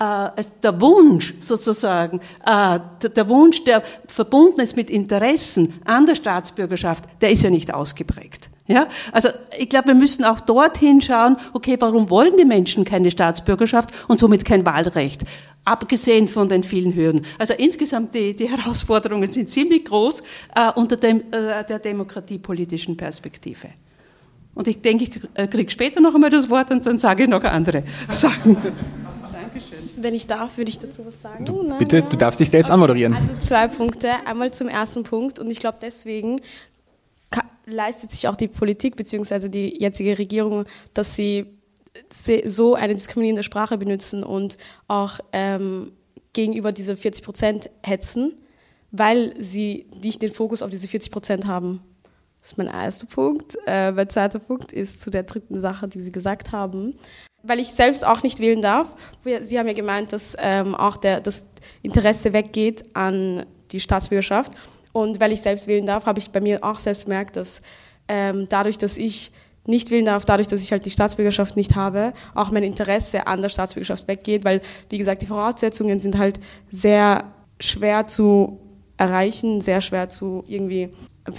der Wunsch sozusagen, äh, der Wunsch, der verbunden ist mit Interessen an der Staatsbürgerschaft, der ist ja nicht ausgeprägt. Ja, also ich glaube, wir müssen auch dorthin schauen, okay, warum wollen die Menschen keine Staatsbürgerschaft und somit kein Wahlrecht? Abgesehen von den vielen Hürden. Also insgesamt die, die Herausforderungen sind ziemlich groß äh, unter dem, äh, der demokratiepolitischen Perspektive. Und ich denke, ich äh, kriege später noch einmal das Wort und dann sage ich noch andere Sachen. Wenn ich darf, würde ich dazu was sagen. Du, bitte, ja. du darfst dich selbst okay. anmoderieren. Also zwei Punkte. Einmal zum ersten Punkt und ich glaube deswegen leistet sich auch die Politik bzw. die jetzige Regierung, dass sie so eine diskriminierende Sprache benutzen und auch ähm, gegenüber diese 40 Prozent hetzen, weil sie nicht den Fokus auf diese 40 Prozent haben. Das ist mein erster Punkt. Äh, mein zweiter Punkt ist zu der dritten Sache, die Sie gesagt haben weil ich selbst auch nicht wählen darf. Sie haben ja gemeint, dass ähm, auch der, das Interesse weggeht an die Staatsbürgerschaft. Und weil ich selbst wählen darf, habe ich bei mir auch selbst bemerkt, dass ähm, dadurch, dass ich nicht wählen darf, dadurch, dass ich halt die Staatsbürgerschaft nicht habe, auch mein Interesse an der Staatsbürgerschaft weggeht, weil, wie gesagt, die Voraussetzungen sind halt sehr schwer zu erreichen, sehr schwer zu irgendwie,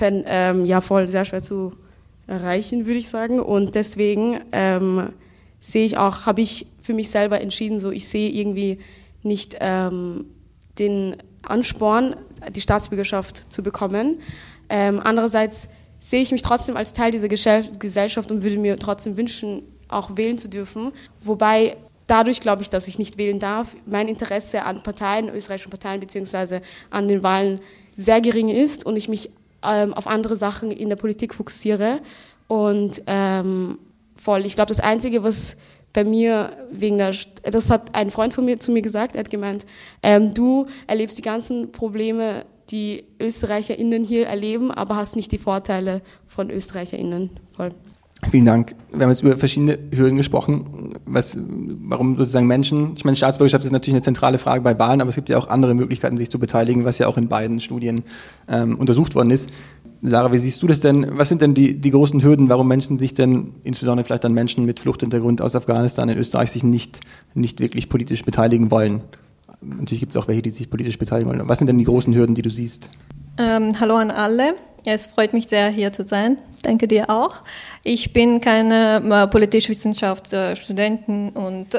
ähm, ja voll, sehr schwer zu erreichen, würde ich sagen. Und deswegen ähm, sehe ich auch, habe ich für mich selber entschieden, so ich sehe irgendwie nicht ähm, den Ansporn, die Staatsbürgerschaft zu bekommen. Ähm, andererseits sehe ich mich trotzdem als Teil dieser Gesellschaft und würde mir trotzdem wünschen, auch wählen zu dürfen. Wobei dadurch glaube ich, dass ich nicht wählen darf, mein Interesse an Parteien, österreichischen Parteien beziehungsweise an den Wahlen sehr gering ist und ich mich ähm, auf andere Sachen in der Politik fokussiere und ähm, voll. Ich glaube, das Einzige, was bei mir wegen der, das hat ein Freund von mir zu mir gesagt, er hat gemeint, ähm, du erlebst die ganzen Probleme, die ÖsterreicherInnen hier erleben, aber hast nicht die Vorteile von ÖsterreicherInnen. Voll. Vielen Dank. Wir haben jetzt über verschiedene Hürden gesprochen, was, warum sozusagen Menschen, ich meine, Staatsbürgerschaft ist natürlich eine zentrale Frage bei Wahlen, aber es gibt ja auch andere Möglichkeiten, sich zu beteiligen, was ja auch in beiden Studien ähm, untersucht worden ist Sarah, wie siehst du das denn? Was sind denn die, die großen Hürden, warum Menschen sich denn, insbesondere vielleicht dann Menschen mit Fluchthintergrund aus Afghanistan in Österreich, sich nicht, nicht wirklich politisch beteiligen wollen? Natürlich gibt es auch welche, die sich politisch beteiligen wollen. Was sind denn die großen Hürden, die du siehst? Ähm, hallo an alle. Ja, es freut mich sehr, hier zu sein. Danke dir auch. Ich bin keine äh, Politischwissenschaftsstudentin und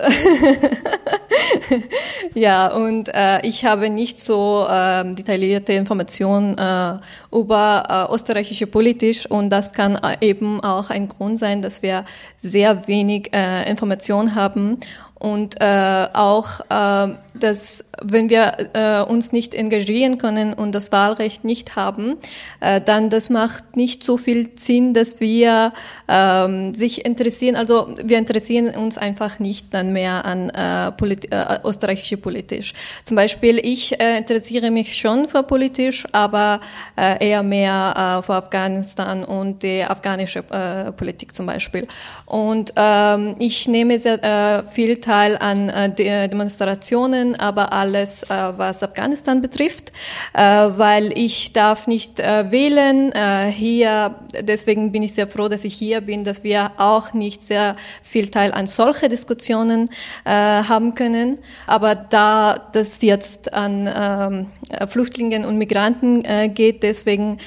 ja, und äh, ich habe nicht so äh, detaillierte Informationen äh, über äh, österreichische Politisch und das kann äh, eben auch ein Grund sein, dass wir sehr wenig Informationen haben und äh, auch, äh, dass wenn wir äh, uns nicht engagieren können und das Wahlrecht nicht haben, äh, dann das macht nicht so viel Sinn, dass wir ähm, sich interessieren. Also wir interessieren uns einfach nicht dann mehr an äh, Polit äh, österreichische politisch. Zum Beispiel ich äh, interessiere mich schon für politisch, aber äh, eher mehr äh, für Afghanistan und die afghanische äh, Politik zum Beispiel. Und ähm, ich nehme sehr äh, viel Teil an äh, Demonstrationen, aber alles, äh, was Afghanistan betrifft, äh, weil ich darf nicht äh, wählen äh, hier. Deswegen bin ich sehr froh, dass ich hier bin, dass wir auch nicht sehr viel Teil an solche Diskussionen äh, haben können. Aber da das jetzt an ähm, Flüchtlingen und Migranten geht, deswegen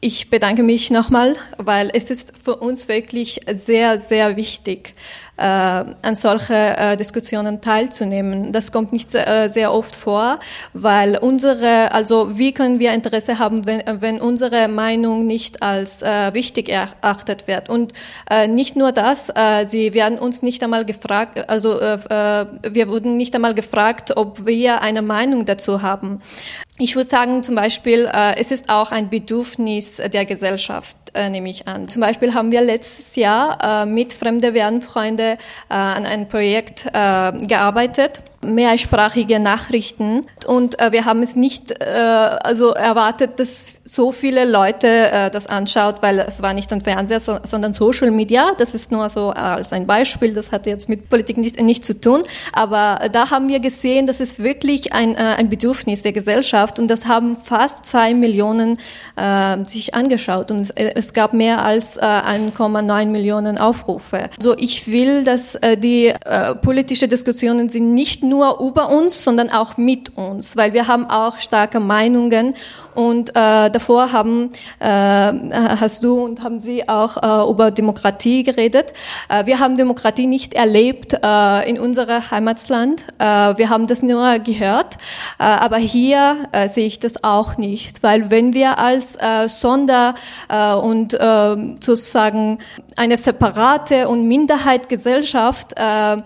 ich bedanke mich nochmal, weil es ist für uns wirklich sehr, sehr wichtig, an solche äh, Diskussionen teilzunehmen. Das kommt nicht äh, sehr oft vor, weil unsere, also wie können wir Interesse haben, wenn, wenn unsere Meinung nicht als äh, wichtig erachtet wird? Und äh, nicht nur das, äh, sie werden uns nicht einmal gefragt, also äh, äh wir wurden nicht einmal gefragt, ob wir eine Meinung dazu haben. Ich würde sagen, zum Beispiel, äh, es ist auch ein Bedürfnis der Gesellschaft, äh, nehme ich an. Zum Beispiel haben wir letztes Jahr äh, mit Fremde werden Freunde äh, an einem Projekt äh, gearbeitet mehrsprachige Nachrichten und äh, wir haben es nicht äh, also erwartet, dass so viele Leute äh, das anschaut, weil es war nicht ein Fernseher, so, sondern Social Media. Das ist nur so als ein Beispiel. Das hat jetzt mit Politik nicht, nicht zu tun. Aber da haben wir gesehen, das ist wirklich ein, äh, ein Bedürfnis der Gesellschaft und das haben fast zwei Millionen äh, sich angeschaut und es, es gab mehr als äh, 1,9 Millionen Aufrufe. So, ich will, dass äh, die äh, politische Diskussionen sind nicht nur über uns, sondern auch mit uns, weil wir haben auch starke Meinungen und äh, davor haben äh, hast du und haben Sie auch äh, über Demokratie geredet. Äh, wir haben Demokratie nicht erlebt äh, in unserem Heimatland. Äh, wir haben das nur gehört, äh, aber hier äh, sehe ich das auch nicht, weil wenn wir als äh, Sonder äh, und äh, sozusagen eine separate und Minderheitgesellschaft äh, äh,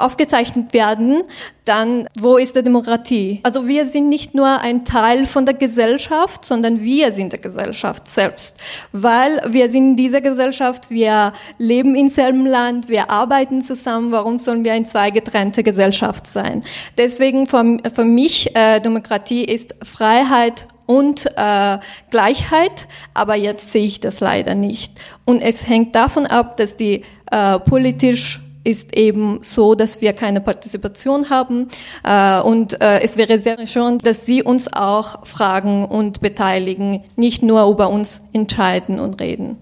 aufgezeichnet werden, dann wo ist die Demokratie? Also wir sind nicht nur ein Teil von der Gesellschaft, sondern wir sind der Gesellschaft selbst, weil wir sind in dieser Gesellschaft, wir leben im selben Land, wir arbeiten zusammen. Warum sollen wir eine zwei getrennte Gesellschaft sein? Deswegen für, für mich äh, Demokratie ist Freiheit und äh, Gleichheit, aber jetzt sehe ich das leider nicht. Und es hängt davon ab, dass die äh, politisch ist eben so, dass wir keine Partizipation haben. Äh, und äh, es wäre sehr schön, dass Sie uns auch fragen und beteiligen, nicht nur über uns entscheiden und reden.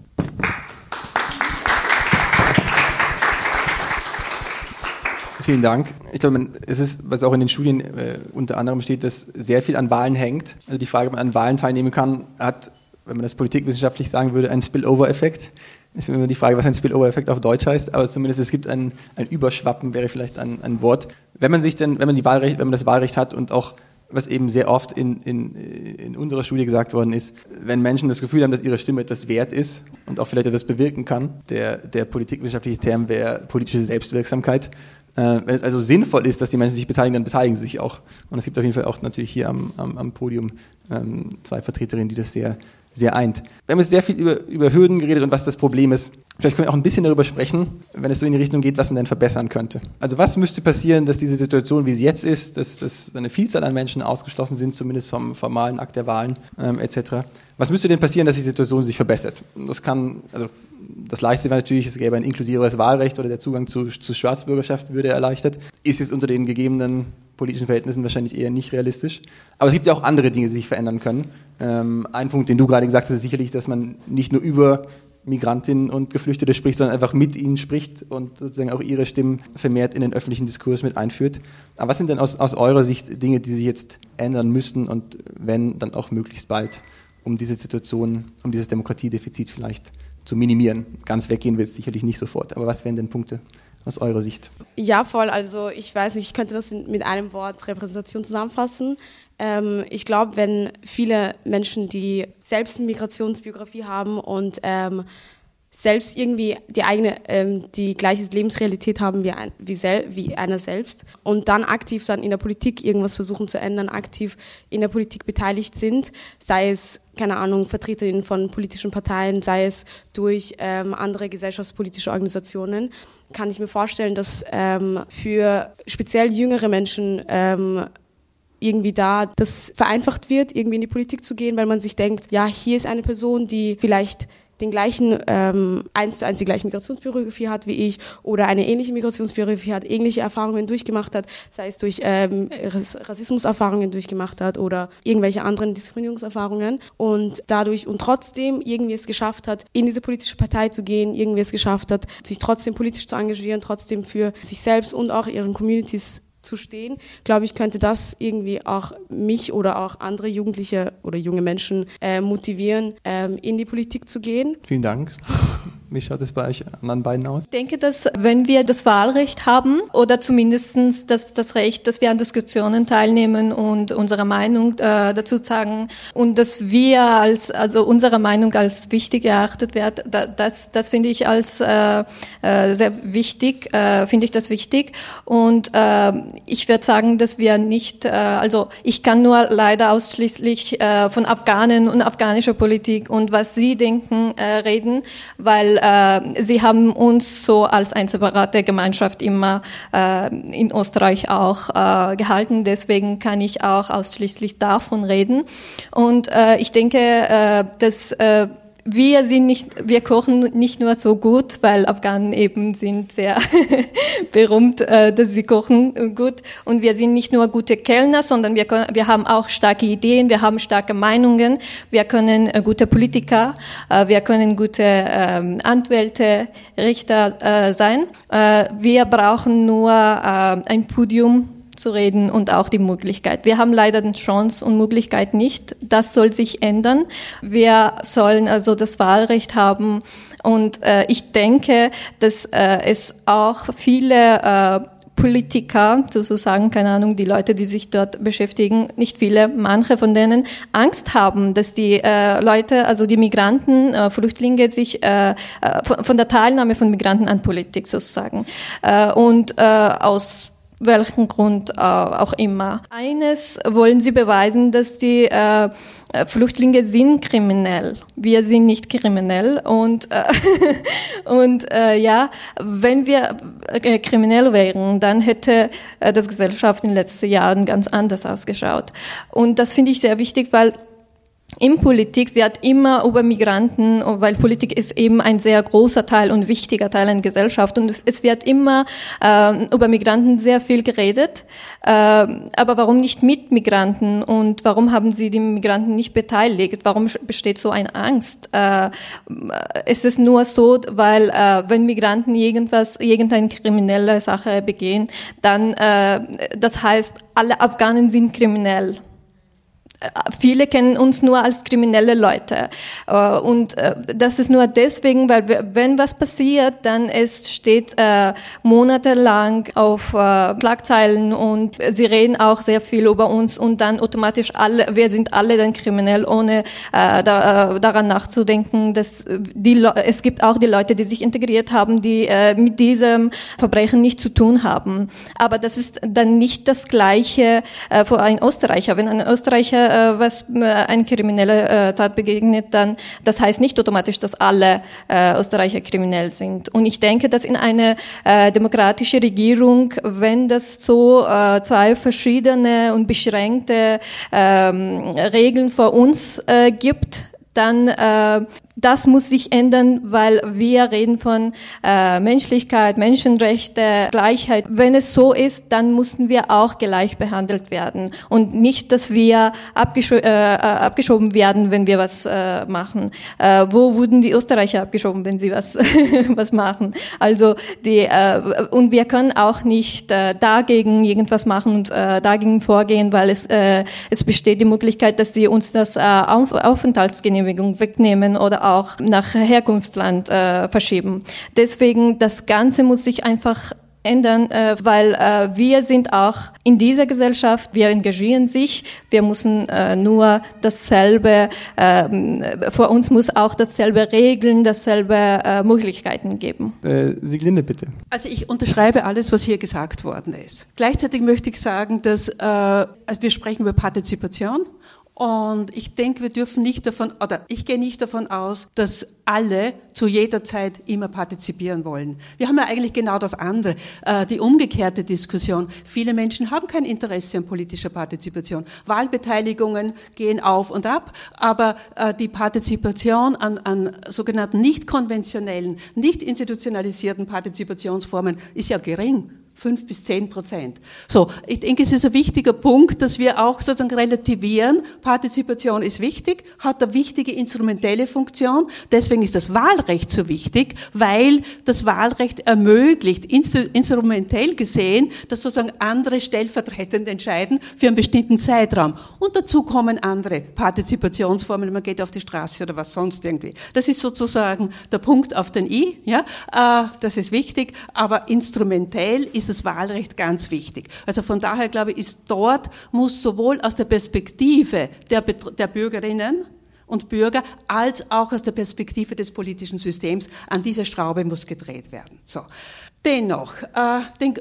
Vielen Dank. Ich glaube, es ist, was auch in den Studien äh, unter anderem steht, dass sehr viel an Wahlen hängt. Also die Frage, ob man an Wahlen teilnehmen kann, hat, wenn man das politikwissenschaftlich sagen würde, einen Spillover-Effekt. Ist immer die Frage, was ein Spillover-Effekt auf Deutsch heißt, aber zumindest es gibt ein, ein Überschwappen, wäre vielleicht ein, ein Wort. Wenn man sich denn, wenn man die Wahlrecht, wenn man das Wahlrecht hat und auch was eben sehr oft in, in, in unserer Studie gesagt worden ist, wenn Menschen das Gefühl haben, dass ihre Stimme etwas wert ist und auch vielleicht etwas bewirken kann, der, der politikwissenschaftliche Term wäre politische Selbstwirksamkeit. Äh, wenn es also sinnvoll ist, dass die Menschen sich beteiligen, dann beteiligen sie sich auch. Und es gibt auf jeden Fall auch natürlich hier am, am, am Podium ähm, zwei Vertreterinnen, die das sehr, sehr eint. Wir haben jetzt sehr viel über, über Hürden geredet und was das Problem ist. Vielleicht können wir auch ein bisschen darüber sprechen, wenn es so in die Richtung geht, was man denn verbessern könnte. Also was müsste passieren, dass diese Situation, wie sie jetzt ist, dass, dass eine Vielzahl an Menschen ausgeschlossen sind, zumindest vom formalen Akt der Wahlen ähm, etc. Was müsste denn passieren, dass die Situation sich verbessert? Das kann, also das Leichteste wäre natürlich, es gäbe ein inklusiveres Wahlrecht oder der Zugang zu, zu Staatsbürgerschaft würde erleichtert. Ist jetzt unter den gegebenen politischen Verhältnissen wahrscheinlich eher nicht realistisch. Aber es gibt ja auch andere Dinge, die sich verändern können. Ähm, ein Punkt, den du gerade gesagt hast, ist sicherlich, dass man nicht nur über Migrantinnen und Geflüchtete spricht, sondern einfach mit ihnen spricht und sozusagen auch ihre Stimmen vermehrt in den öffentlichen Diskurs mit einführt. Aber was sind denn aus, aus eurer Sicht Dinge, die sich jetzt ändern müssten und wenn, dann auch möglichst bald, um diese Situation, um dieses Demokratiedefizit vielleicht zu minimieren? Ganz weggehen wird es sicherlich nicht sofort, aber was wären denn Punkte aus eurer Sicht? Ja, voll. Also ich weiß nicht, ich könnte das mit einem Wort Repräsentation zusammenfassen. Ähm, ich glaube, wenn viele Menschen, die selbst eine Migrationsbiografie haben und ähm, selbst irgendwie die eigene, ähm, die gleiche Lebensrealität haben wie, ein, wie, sel wie einer selbst und dann aktiv dann in der Politik irgendwas versuchen zu ändern, aktiv in der Politik beteiligt sind, sei es, keine Ahnung, Vertreterinnen von politischen Parteien, sei es durch ähm, andere gesellschaftspolitische Organisationen, kann ich mir vorstellen, dass ähm, für speziell jüngere Menschen ähm, irgendwie da das vereinfacht wird, irgendwie in die Politik zu gehen, weil man sich denkt, ja, hier ist eine Person, die vielleicht den gleichen, ähm, eins zu eins die gleiche Migrationsbiografie hat wie ich oder eine ähnliche Migrationsbiografie hat, ähnliche Erfahrungen durchgemacht hat, sei es durch ähm, Rassismuserfahrungen durchgemacht hat oder irgendwelche anderen Diskriminierungserfahrungen. Und dadurch und trotzdem irgendwie es geschafft hat, in diese politische Partei zu gehen, irgendwie es geschafft hat, sich trotzdem politisch zu engagieren, trotzdem für sich selbst und auch ihren Communities zu stehen, glaube ich, könnte das irgendwie auch mich oder auch andere Jugendliche oder junge Menschen äh, motivieren, ähm, in die Politik zu gehen. Vielen Dank. Wie schaut es bei euch anderen beiden aus? Ich denke, dass wenn wir das Wahlrecht haben oder zumindest das, das Recht, dass wir an Diskussionen teilnehmen und unsere Meinung äh, dazu sagen und dass wir als, also unsere Meinung als wichtig erachtet wird, das, das finde ich als äh, äh, sehr wichtig, äh, finde ich das wichtig. Und äh, ich würde sagen, dass wir nicht, äh, also ich kann nur leider ausschließlich äh, von Afghanen und afghanischer Politik und was sie denken äh, reden, weil äh, sie haben uns so als eine separate Gemeinschaft immer äh, in Österreich auch äh, gehalten. Deswegen kann ich auch ausschließlich davon reden. Und äh, ich denke, äh, dass äh, wir sind nicht, wir kochen nicht nur so gut, weil Afghanen eben sind sehr berühmt, äh, dass sie kochen gut. Und wir sind nicht nur gute Kellner, sondern wir, können, wir haben auch starke Ideen, wir haben starke Meinungen, wir können äh, gute Politiker, äh, wir können gute ähm, Anwälte, Richter sein. Wir brauchen nur ein Podium zu reden und auch die Möglichkeit. Wir haben leider die Chance und Möglichkeit nicht. Das soll sich ändern. Wir sollen also das Wahlrecht haben und äh, ich denke, dass äh, es auch viele äh, Politiker, sozusagen, keine Ahnung, die Leute, die sich dort beschäftigen, nicht viele, manche von denen Angst haben, dass die äh, Leute, also die Migranten, äh, Flüchtlinge sich äh, äh von, von, der Teilnahme von Migranten an Politik sozusagen äh, und äh, aus welchen Grund äh, auch immer. Eines wollen sie beweisen, dass die äh, Flüchtlinge sind kriminell. Wir sind nicht kriminell und äh, und äh, ja, wenn wir äh, kriminell wären, dann hätte äh, das Gesellschaft in den letzten Jahren ganz anders ausgeschaut. Und das finde ich sehr wichtig, weil in Politik wird immer über Migranten, weil Politik ist eben ein sehr großer Teil und wichtiger Teil einer Gesellschaft und es wird immer äh, über Migranten sehr viel geredet. Äh, aber warum nicht mit Migranten und warum haben sie die Migranten nicht beteiligt? Warum besteht so eine Angst? Äh, es ist nur so, weil äh, wenn Migranten irgendwas, irgendeine kriminelle Sache begehen, dann äh, das heißt, alle Afghanen sind kriminell viele kennen uns nur als kriminelle Leute. Äh, und äh, das ist nur deswegen, weil wenn was passiert, dann es steht äh, monatelang auf Schlagzeilen und sie reden auch sehr viel über uns und dann automatisch alle, wir sind alle dann kriminell, ohne daran nachzudenken, dass die, es gibt auch die Leute, die sich integriert haben, die mit diesem Verbrechen nichts zu tun haben. Aber das ist dann nicht das Gleiche für einen Österreicher. Wenn ein Österreicher äh, was äh, ein krimineller äh, Tat begegnet, dann das heißt nicht automatisch, dass alle äh, Österreicher kriminell sind. Und ich denke, dass in einer äh, demokratischen Regierung, wenn das so äh, zwei verschiedene und beschränkte ähm, Regeln für uns äh, gibt, dann äh, das muss sich ändern, weil wir reden von äh, Menschlichkeit, Menschenrechte, Gleichheit. Wenn es so ist, dann mussten wir auch gleich behandelt werden und nicht, dass wir abgescho äh, äh, abgeschoben werden, wenn wir was äh, machen. Äh, wo wurden die Österreicher abgeschoben, wenn sie was was machen? Also die äh, und wir können auch nicht äh, dagegen irgendwas machen und äh, dagegen vorgehen, weil es äh, es besteht die Möglichkeit, dass sie uns das äh, Auf Aufenthaltsgenehmigung wegnehmen oder auch nach Herkunftsland äh, verschieben. Deswegen, das Ganze muss sich einfach ändern, äh, weil äh, wir sind auch in dieser Gesellschaft, wir engagieren sich, wir müssen äh, nur dasselbe, äh, vor uns muss auch dasselbe Regeln, dasselbe äh, Möglichkeiten geben. Äh, Sieglinde, bitte. Also ich unterschreibe alles, was hier gesagt worden ist. Gleichzeitig möchte ich sagen, dass äh, also wir sprechen über Partizipation und ich denke, wir dürfen nicht davon, oder ich gehe nicht davon aus, dass alle zu jeder Zeit immer partizipieren wollen. Wir haben ja eigentlich genau das andere, äh, die umgekehrte Diskussion. Viele Menschen haben kein Interesse an politischer Partizipation. Wahlbeteiligungen gehen auf und ab, aber äh, die Partizipation an, an sogenannten nicht konventionellen, nicht institutionalisierten Partizipationsformen ist ja gering fünf bis zehn Prozent. So, ich denke, es ist ein wichtiger Punkt, dass wir auch sozusagen relativieren. Partizipation ist wichtig, hat eine wichtige instrumentelle Funktion. Deswegen ist das Wahlrecht so wichtig, weil das Wahlrecht ermöglicht, instrumentell gesehen, dass sozusagen andere stellvertretend entscheiden für einen bestimmten Zeitraum. Und dazu kommen andere Partizipationsformen, man geht auf die Straße oder was sonst irgendwie. Das ist sozusagen der Punkt auf den I, ja, äh, das ist wichtig, aber instrumentell ist das Wahlrecht ganz wichtig. Also von daher glaube ich, ist dort, muss sowohl aus der Perspektive der, der Bürgerinnen und Bürger als auch aus der Perspektive des politischen Systems an dieser Schraube muss gedreht werden. So. Dennoch, äh, den,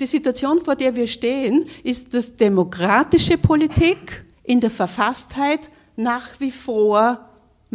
die Situation, vor der wir stehen, ist, dass demokratische Politik in der Verfasstheit nach wie vor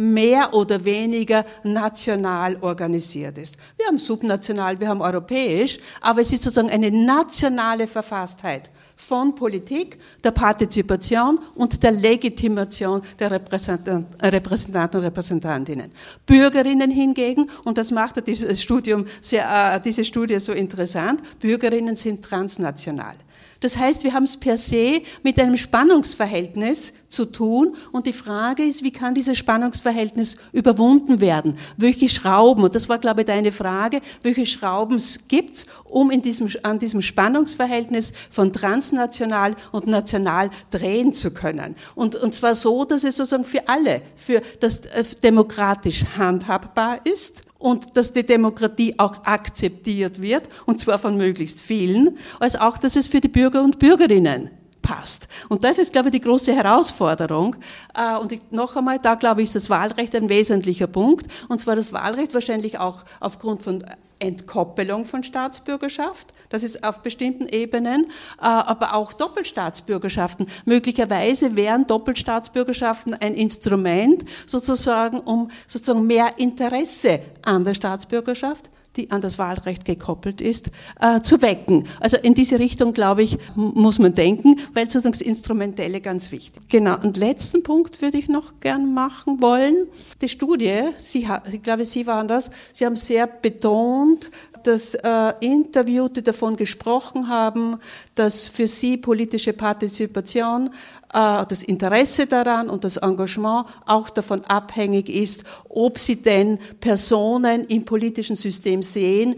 mehr oder weniger national organisiert ist. Wir haben subnational, wir haben europäisch, aber es ist sozusagen eine nationale Verfasstheit von Politik, der Partizipation und der Legitimation der Repräsentanten und Repräsentantinnen. Bürgerinnen hingegen, und das macht dieses Studium sehr, äh, diese Studie so interessant, Bürgerinnen sind transnational. Das heißt, wir haben es per se mit einem Spannungsverhältnis zu tun und die Frage ist, wie kann dieses Spannungsverhältnis überwunden werden? Welche Schrauben, und das war glaube ich deine Frage, welche Schrauben gibt es, um in diesem, an diesem Spannungsverhältnis von transnational und national drehen zu können? Und, und zwar so, dass es sozusagen für alle, für das äh, demokratisch handhabbar ist und dass die Demokratie auch akzeptiert wird, und zwar von möglichst vielen, als auch, dass es für die Bürger und Bürgerinnen passt. Und das ist, glaube ich, die große Herausforderung. Äh, und noch einmal, da glaube ich, ist das Wahlrecht ein wesentlicher Punkt. Und zwar das Wahlrecht wahrscheinlich auch aufgrund von Entkoppelung von Staatsbürgerschaft, das ist auf bestimmten Ebenen, äh, aber auch Doppelstaatsbürgerschaften. Möglicherweise wären Doppelstaatsbürgerschaften ein Instrument sozusagen, um sozusagen mehr Interesse an der Staatsbürgerschaft die an das Wahlrecht gekoppelt ist, äh, zu wecken. Also in diese Richtung, glaube ich, muss man denken, weil sozusagen das Instrumentelle ganz wichtig. Genau. Und letzten Punkt würde ich noch gern machen wollen. Die Studie, Sie, ich glaube, Sie waren das, Sie haben sehr betont, dass äh, Interviewte davon gesprochen haben, dass für sie politische Partizipation, äh, das Interesse daran und das Engagement auch davon abhängig ist, ob sie denn Personen im politischen System sehen,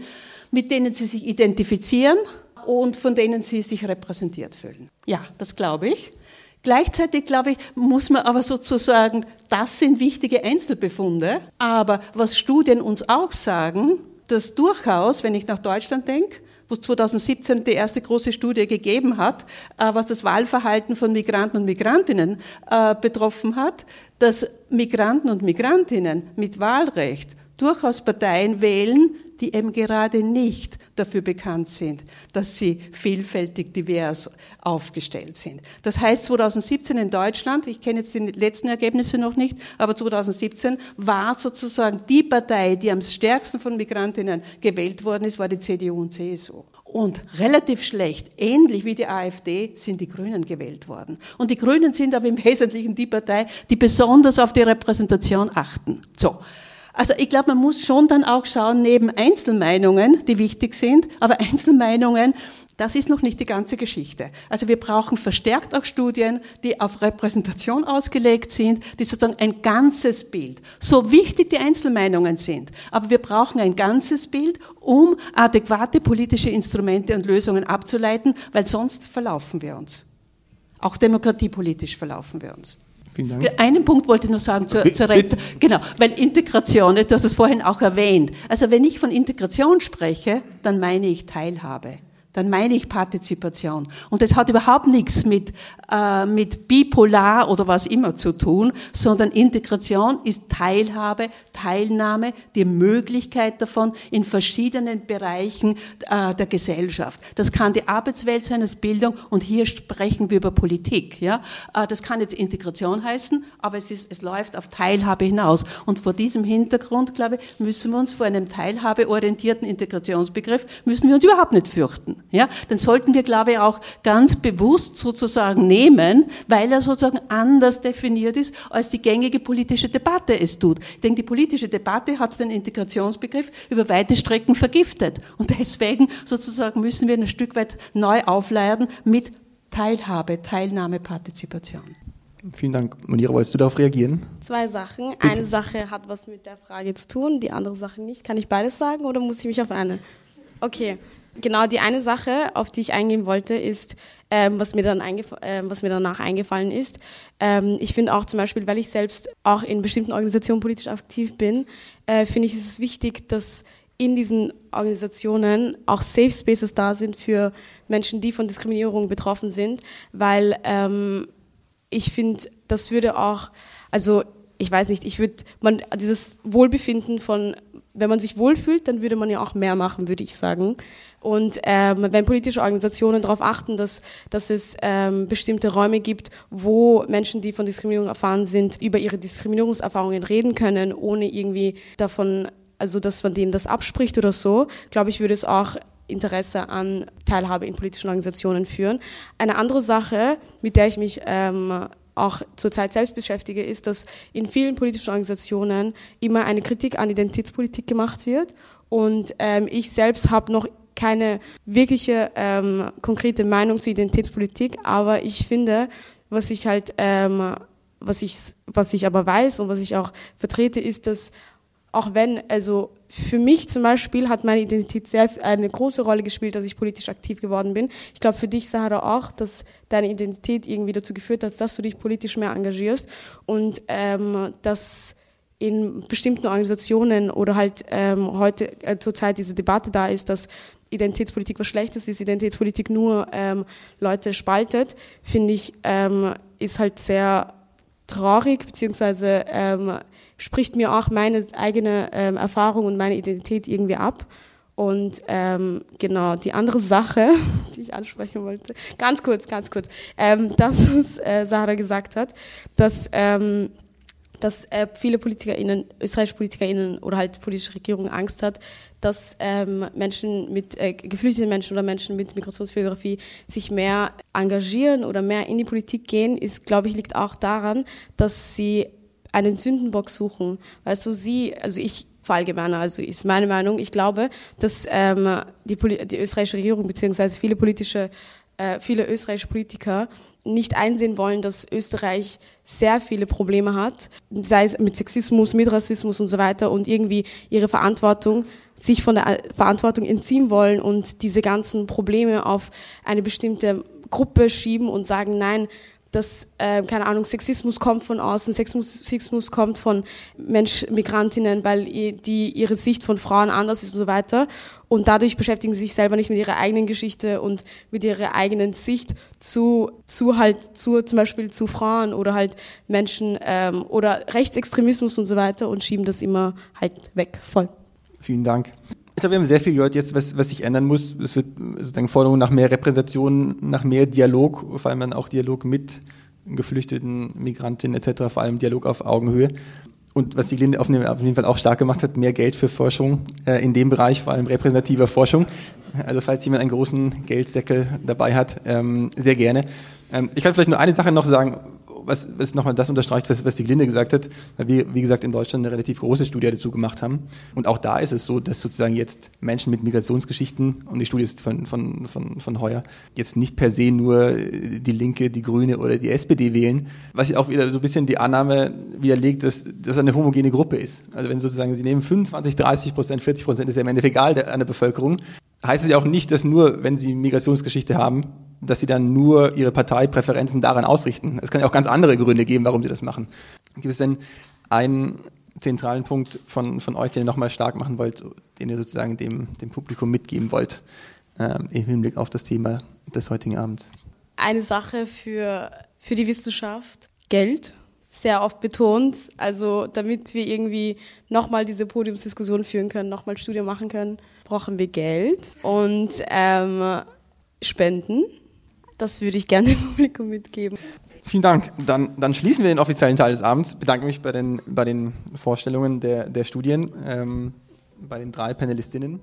mit denen sie sich identifizieren und von denen sie sich repräsentiert fühlen. Ja, das glaube ich. Gleichzeitig, glaube ich, muss man aber sozusagen, das sind wichtige Einzelbefunde, aber was Studien uns auch sagen, dass durchaus, wenn ich nach Deutschland denke, wo es 2017 die erste große Studie gegeben hat, äh, was das Wahlverhalten von Migranten und Migrantinnen äh, betroffen hat, dass Migranten und Migrantinnen mit Wahlrecht durchaus Parteien wählen, die eben gerade nicht dafür bekannt sind, dass sie vielfältig divers aufgestellt sind. Das heißt, 2017 in Deutschland, ich kenne jetzt die letzten Ergebnisse noch nicht, aber 2017 war sozusagen die Partei, die am stärksten von Migrantinnen gewählt worden ist, war die CDU und CSU. Und relativ schlecht, ähnlich wie die AfD, sind die Grünen gewählt worden. Und die Grünen sind aber im Wesentlichen die Partei, die besonders auf die Repräsentation achten. So. Also ich glaube, man muss schon dann auch schauen, neben Einzelmeinungen, die wichtig sind, aber Einzelmeinungen, das ist noch nicht die ganze Geschichte. Also wir brauchen verstärkt auch Studien, die auf Repräsentation ausgelegt sind, die sozusagen ein ganzes Bild, so wichtig die Einzelmeinungen sind, aber wir brauchen ein ganzes Bild, um adäquate politische Instrumente und Lösungen abzuleiten, weil sonst verlaufen wir uns. Auch demokratiepolitisch verlaufen wir uns. Vielen Dank. Einen Punkt wollte ich noch sagen zur, zur Rente. Genau, weil Integration, du hast es vorhin auch erwähnt. Also wenn ich von Integration spreche, dann meine ich Teilhabe dann meine ich Partizipation. Und das hat überhaupt nichts mit, äh, mit bipolar oder was immer zu tun, sondern Integration ist Teilhabe, Teilnahme, die Möglichkeit davon in verschiedenen Bereichen äh, der Gesellschaft. Das kann die Arbeitswelt sein als Bildung und hier sprechen wir über Politik. Ja? Äh, das kann jetzt Integration heißen, aber es, ist, es läuft auf Teilhabe hinaus. Und vor diesem Hintergrund, glaube ich, müssen wir uns vor einem teilhabeorientierten Integrationsbegriff, müssen wir uns überhaupt nicht fürchten. Ja, den sollten wir, glaube ich, auch ganz bewusst sozusagen nehmen, weil er sozusagen anders definiert ist, als die gängige politische Debatte es tut. Ich denke, die politische Debatte hat den Integrationsbegriff über weite Strecken vergiftet. Und deswegen sozusagen müssen wir ihn ein Stück weit neu aufladen mit Teilhabe, Teilnahme, Partizipation. Vielen Dank. Monira, wolltest du darauf reagieren? Zwei Sachen. Bitte. Eine Sache hat was mit der Frage zu tun, die andere Sache nicht. Kann ich beides sagen oder muss ich mich auf eine? Okay. Genau, die eine Sache, auf die ich eingehen wollte, ist, ähm, was, mir dann äh, was mir danach eingefallen ist. Ähm, ich finde auch zum Beispiel, weil ich selbst auch in bestimmten Organisationen politisch aktiv bin, äh, finde ich es wichtig, dass in diesen Organisationen auch Safe Spaces da sind für Menschen, die von Diskriminierung betroffen sind, weil ähm, ich finde, das würde auch, also ich weiß nicht, ich würde, man, dieses Wohlbefinden von, wenn man sich wohlfühlt, dann würde man ja auch mehr machen, würde ich sagen. Und ähm, wenn politische Organisationen darauf achten, dass, dass es ähm, bestimmte Räume gibt, wo Menschen, die von Diskriminierung erfahren sind, über ihre Diskriminierungserfahrungen reden können, ohne irgendwie davon, also dass man denen das abspricht oder so, glaube ich, würde es auch Interesse an Teilhabe in politischen Organisationen führen. Eine andere Sache, mit der ich mich ähm, auch zurzeit selbst beschäftige, ist, dass in vielen politischen Organisationen immer eine Kritik an Identitätspolitik gemacht wird. Und ähm, ich selbst habe noch keine wirkliche ähm, konkrete Meinung zur Identitätspolitik, aber ich finde, was ich halt, ähm, was ich, was ich aber weiß und was ich auch vertrete, ist, dass auch wenn, also für mich zum Beispiel hat meine Identität sehr eine große Rolle gespielt, dass ich politisch aktiv geworden bin. Ich glaube für dich, Sahara, auch, dass deine Identität irgendwie dazu geführt hat, dass du dich politisch mehr engagierst und ähm, dass in bestimmten Organisationen oder halt ähm, heute äh, zurzeit diese Debatte da ist, dass Identitätspolitik was Schlechtes ist, Identitätspolitik nur ähm, Leute spaltet, finde ich, ähm, ist halt sehr traurig, beziehungsweise ähm, spricht mir auch meine eigene ähm, Erfahrung und meine Identität irgendwie ab. Und ähm, genau, die andere Sache, die ich ansprechen wollte, ganz kurz, ganz kurz, ähm, das, was äh, Sarah gesagt hat, dass ähm, dass äh, viele PolitikerInnen, österreichische PolitikerInnen oder halt politische Regierung Angst hat, dass ähm, Menschen mit, äh, geflüchtete Menschen oder Menschen mit Migrationsbiografie sich mehr engagieren oder mehr in die Politik gehen, ist, glaube ich, liegt auch daran, dass sie einen Sündenbock suchen. Weißt du, sie, also ich verallgemeiner, also ist meine Meinung, ich glaube, dass ähm, die, die österreichische Regierung beziehungsweise viele politische, äh, viele österreichische Politiker nicht einsehen wollen, dass Österreich sehr viele Probleme hat, sei es mit Sexismus, mit Rassismus und so weiter und irgendwie ihre Verantwortung, sich von der Verantwortung entziehen wollen und diese ganzen Probleme auf eine bestimmte Gruppe schieben und sagen, nein, dass, äh, keine Ahnung, Sexismus kommt von außen, Sexismus kommt von Mensch, Migrantinnen, weil die, ihre Sicht von Frauen anders ist und so weiter. Und dadurch beschäftigen sie sich selber nicht mit ihrer eigenen Geschichte und mit ihrer eigenen Sicht zu, zu halt, zu, zum Beispiel zu Frauen oder halt Menschen, ähm, oder Rechtsextremismus und so weiter und schieben das immer halt weg, voll. Vielen Dank. Ich glaube, wir haben sehr viel gehört jetzt, was, was sich ändern muss. Es wird sozusagen Forderungen nach mehr Repräsentation, nach mehr Dialog, vor allem dann auch Dialog mit Geflüchteten, Migrantinnen etc., vor allem Dialog auf Augenhöhe. Und was die Linde auf jeden Fall auch stark gemacht hat, mehr Geld für Forschung äh, in dem Bereich, vor allem repräsentativer Forschung. Also falls jemand einen großen Geldsäckel dabei hat, ähm, sehr gerne. Ähm, ich kann vielleicht nur eine Sache noch sagen, was, was nochmal das unterstreicht, was, was die Glinde gesagt hat, weil wir, wie gesagt, in Deutschland eine relativ große Studie dazu gemacht haben. Und auch da ist es so, dass sozusagen jetzt Menschen mit Migrationsgeschichten, und die Studie ist von, von, von, von Heuer, jetzt nicht per se nur die Linke, die Grüne oder die SPD wählen, was auch wieder so ein bisschen die Annahme widerlegt, dass das eine homogene Gruppe ist. Also wenn sozusagen sie nehmen 25, 30 Prozent, 40 Prozent, ist ja im Endeffekt egal der, an der Bevölkerung, heißt es ja auch nicht, dass nur, wenn sie Migrationsgeschichte haben, dass sie dann nur ihre Parteipräferenzen daran ausrichten. Es kann ja auch ganz andere Gründe geben, warum sie das machen. Gibt es denn einen zentralen Punkt von, von euch, den ihr nochmal stark machen wollt, den ihr sozusagen dem, dem Publikum mitgeben wollt, ähm, im Hinblick auf das Thema des heutigen Abends? Eine Sache für, für die Wissenschaft, Geld, sehr oft betont. Also damit wir irgendwie nochmal diese Podiumsdiskussion führen können, nochmal Studien machen können, brauchen wir Geld und ähm, Spenden. Das würde ich gerne dem Publikum mitgeben. Vielen Dank. Dann, dann schließen wir den offiziellen Teil des Abends. Ich bedanke mich bei den, bei den Vorstellungen der, der Studien, ähm, bei den drei Panelistinnen.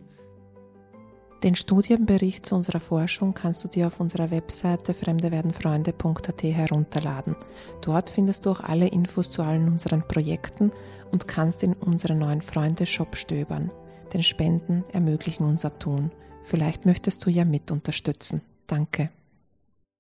Den Studienbericht zu unserer Forschung kannst du dir auf unserer Webseite fremdewerdenfreunde.at herunterladen. Dort findest du auch alle Infos zu allen unseren Projekten und kannst in unseren neuen Freunde-Shop stöbern. Denn Spenden ermöglichen unser Tun. Vielleicht möchtest du ja mit unterstützen. Danke.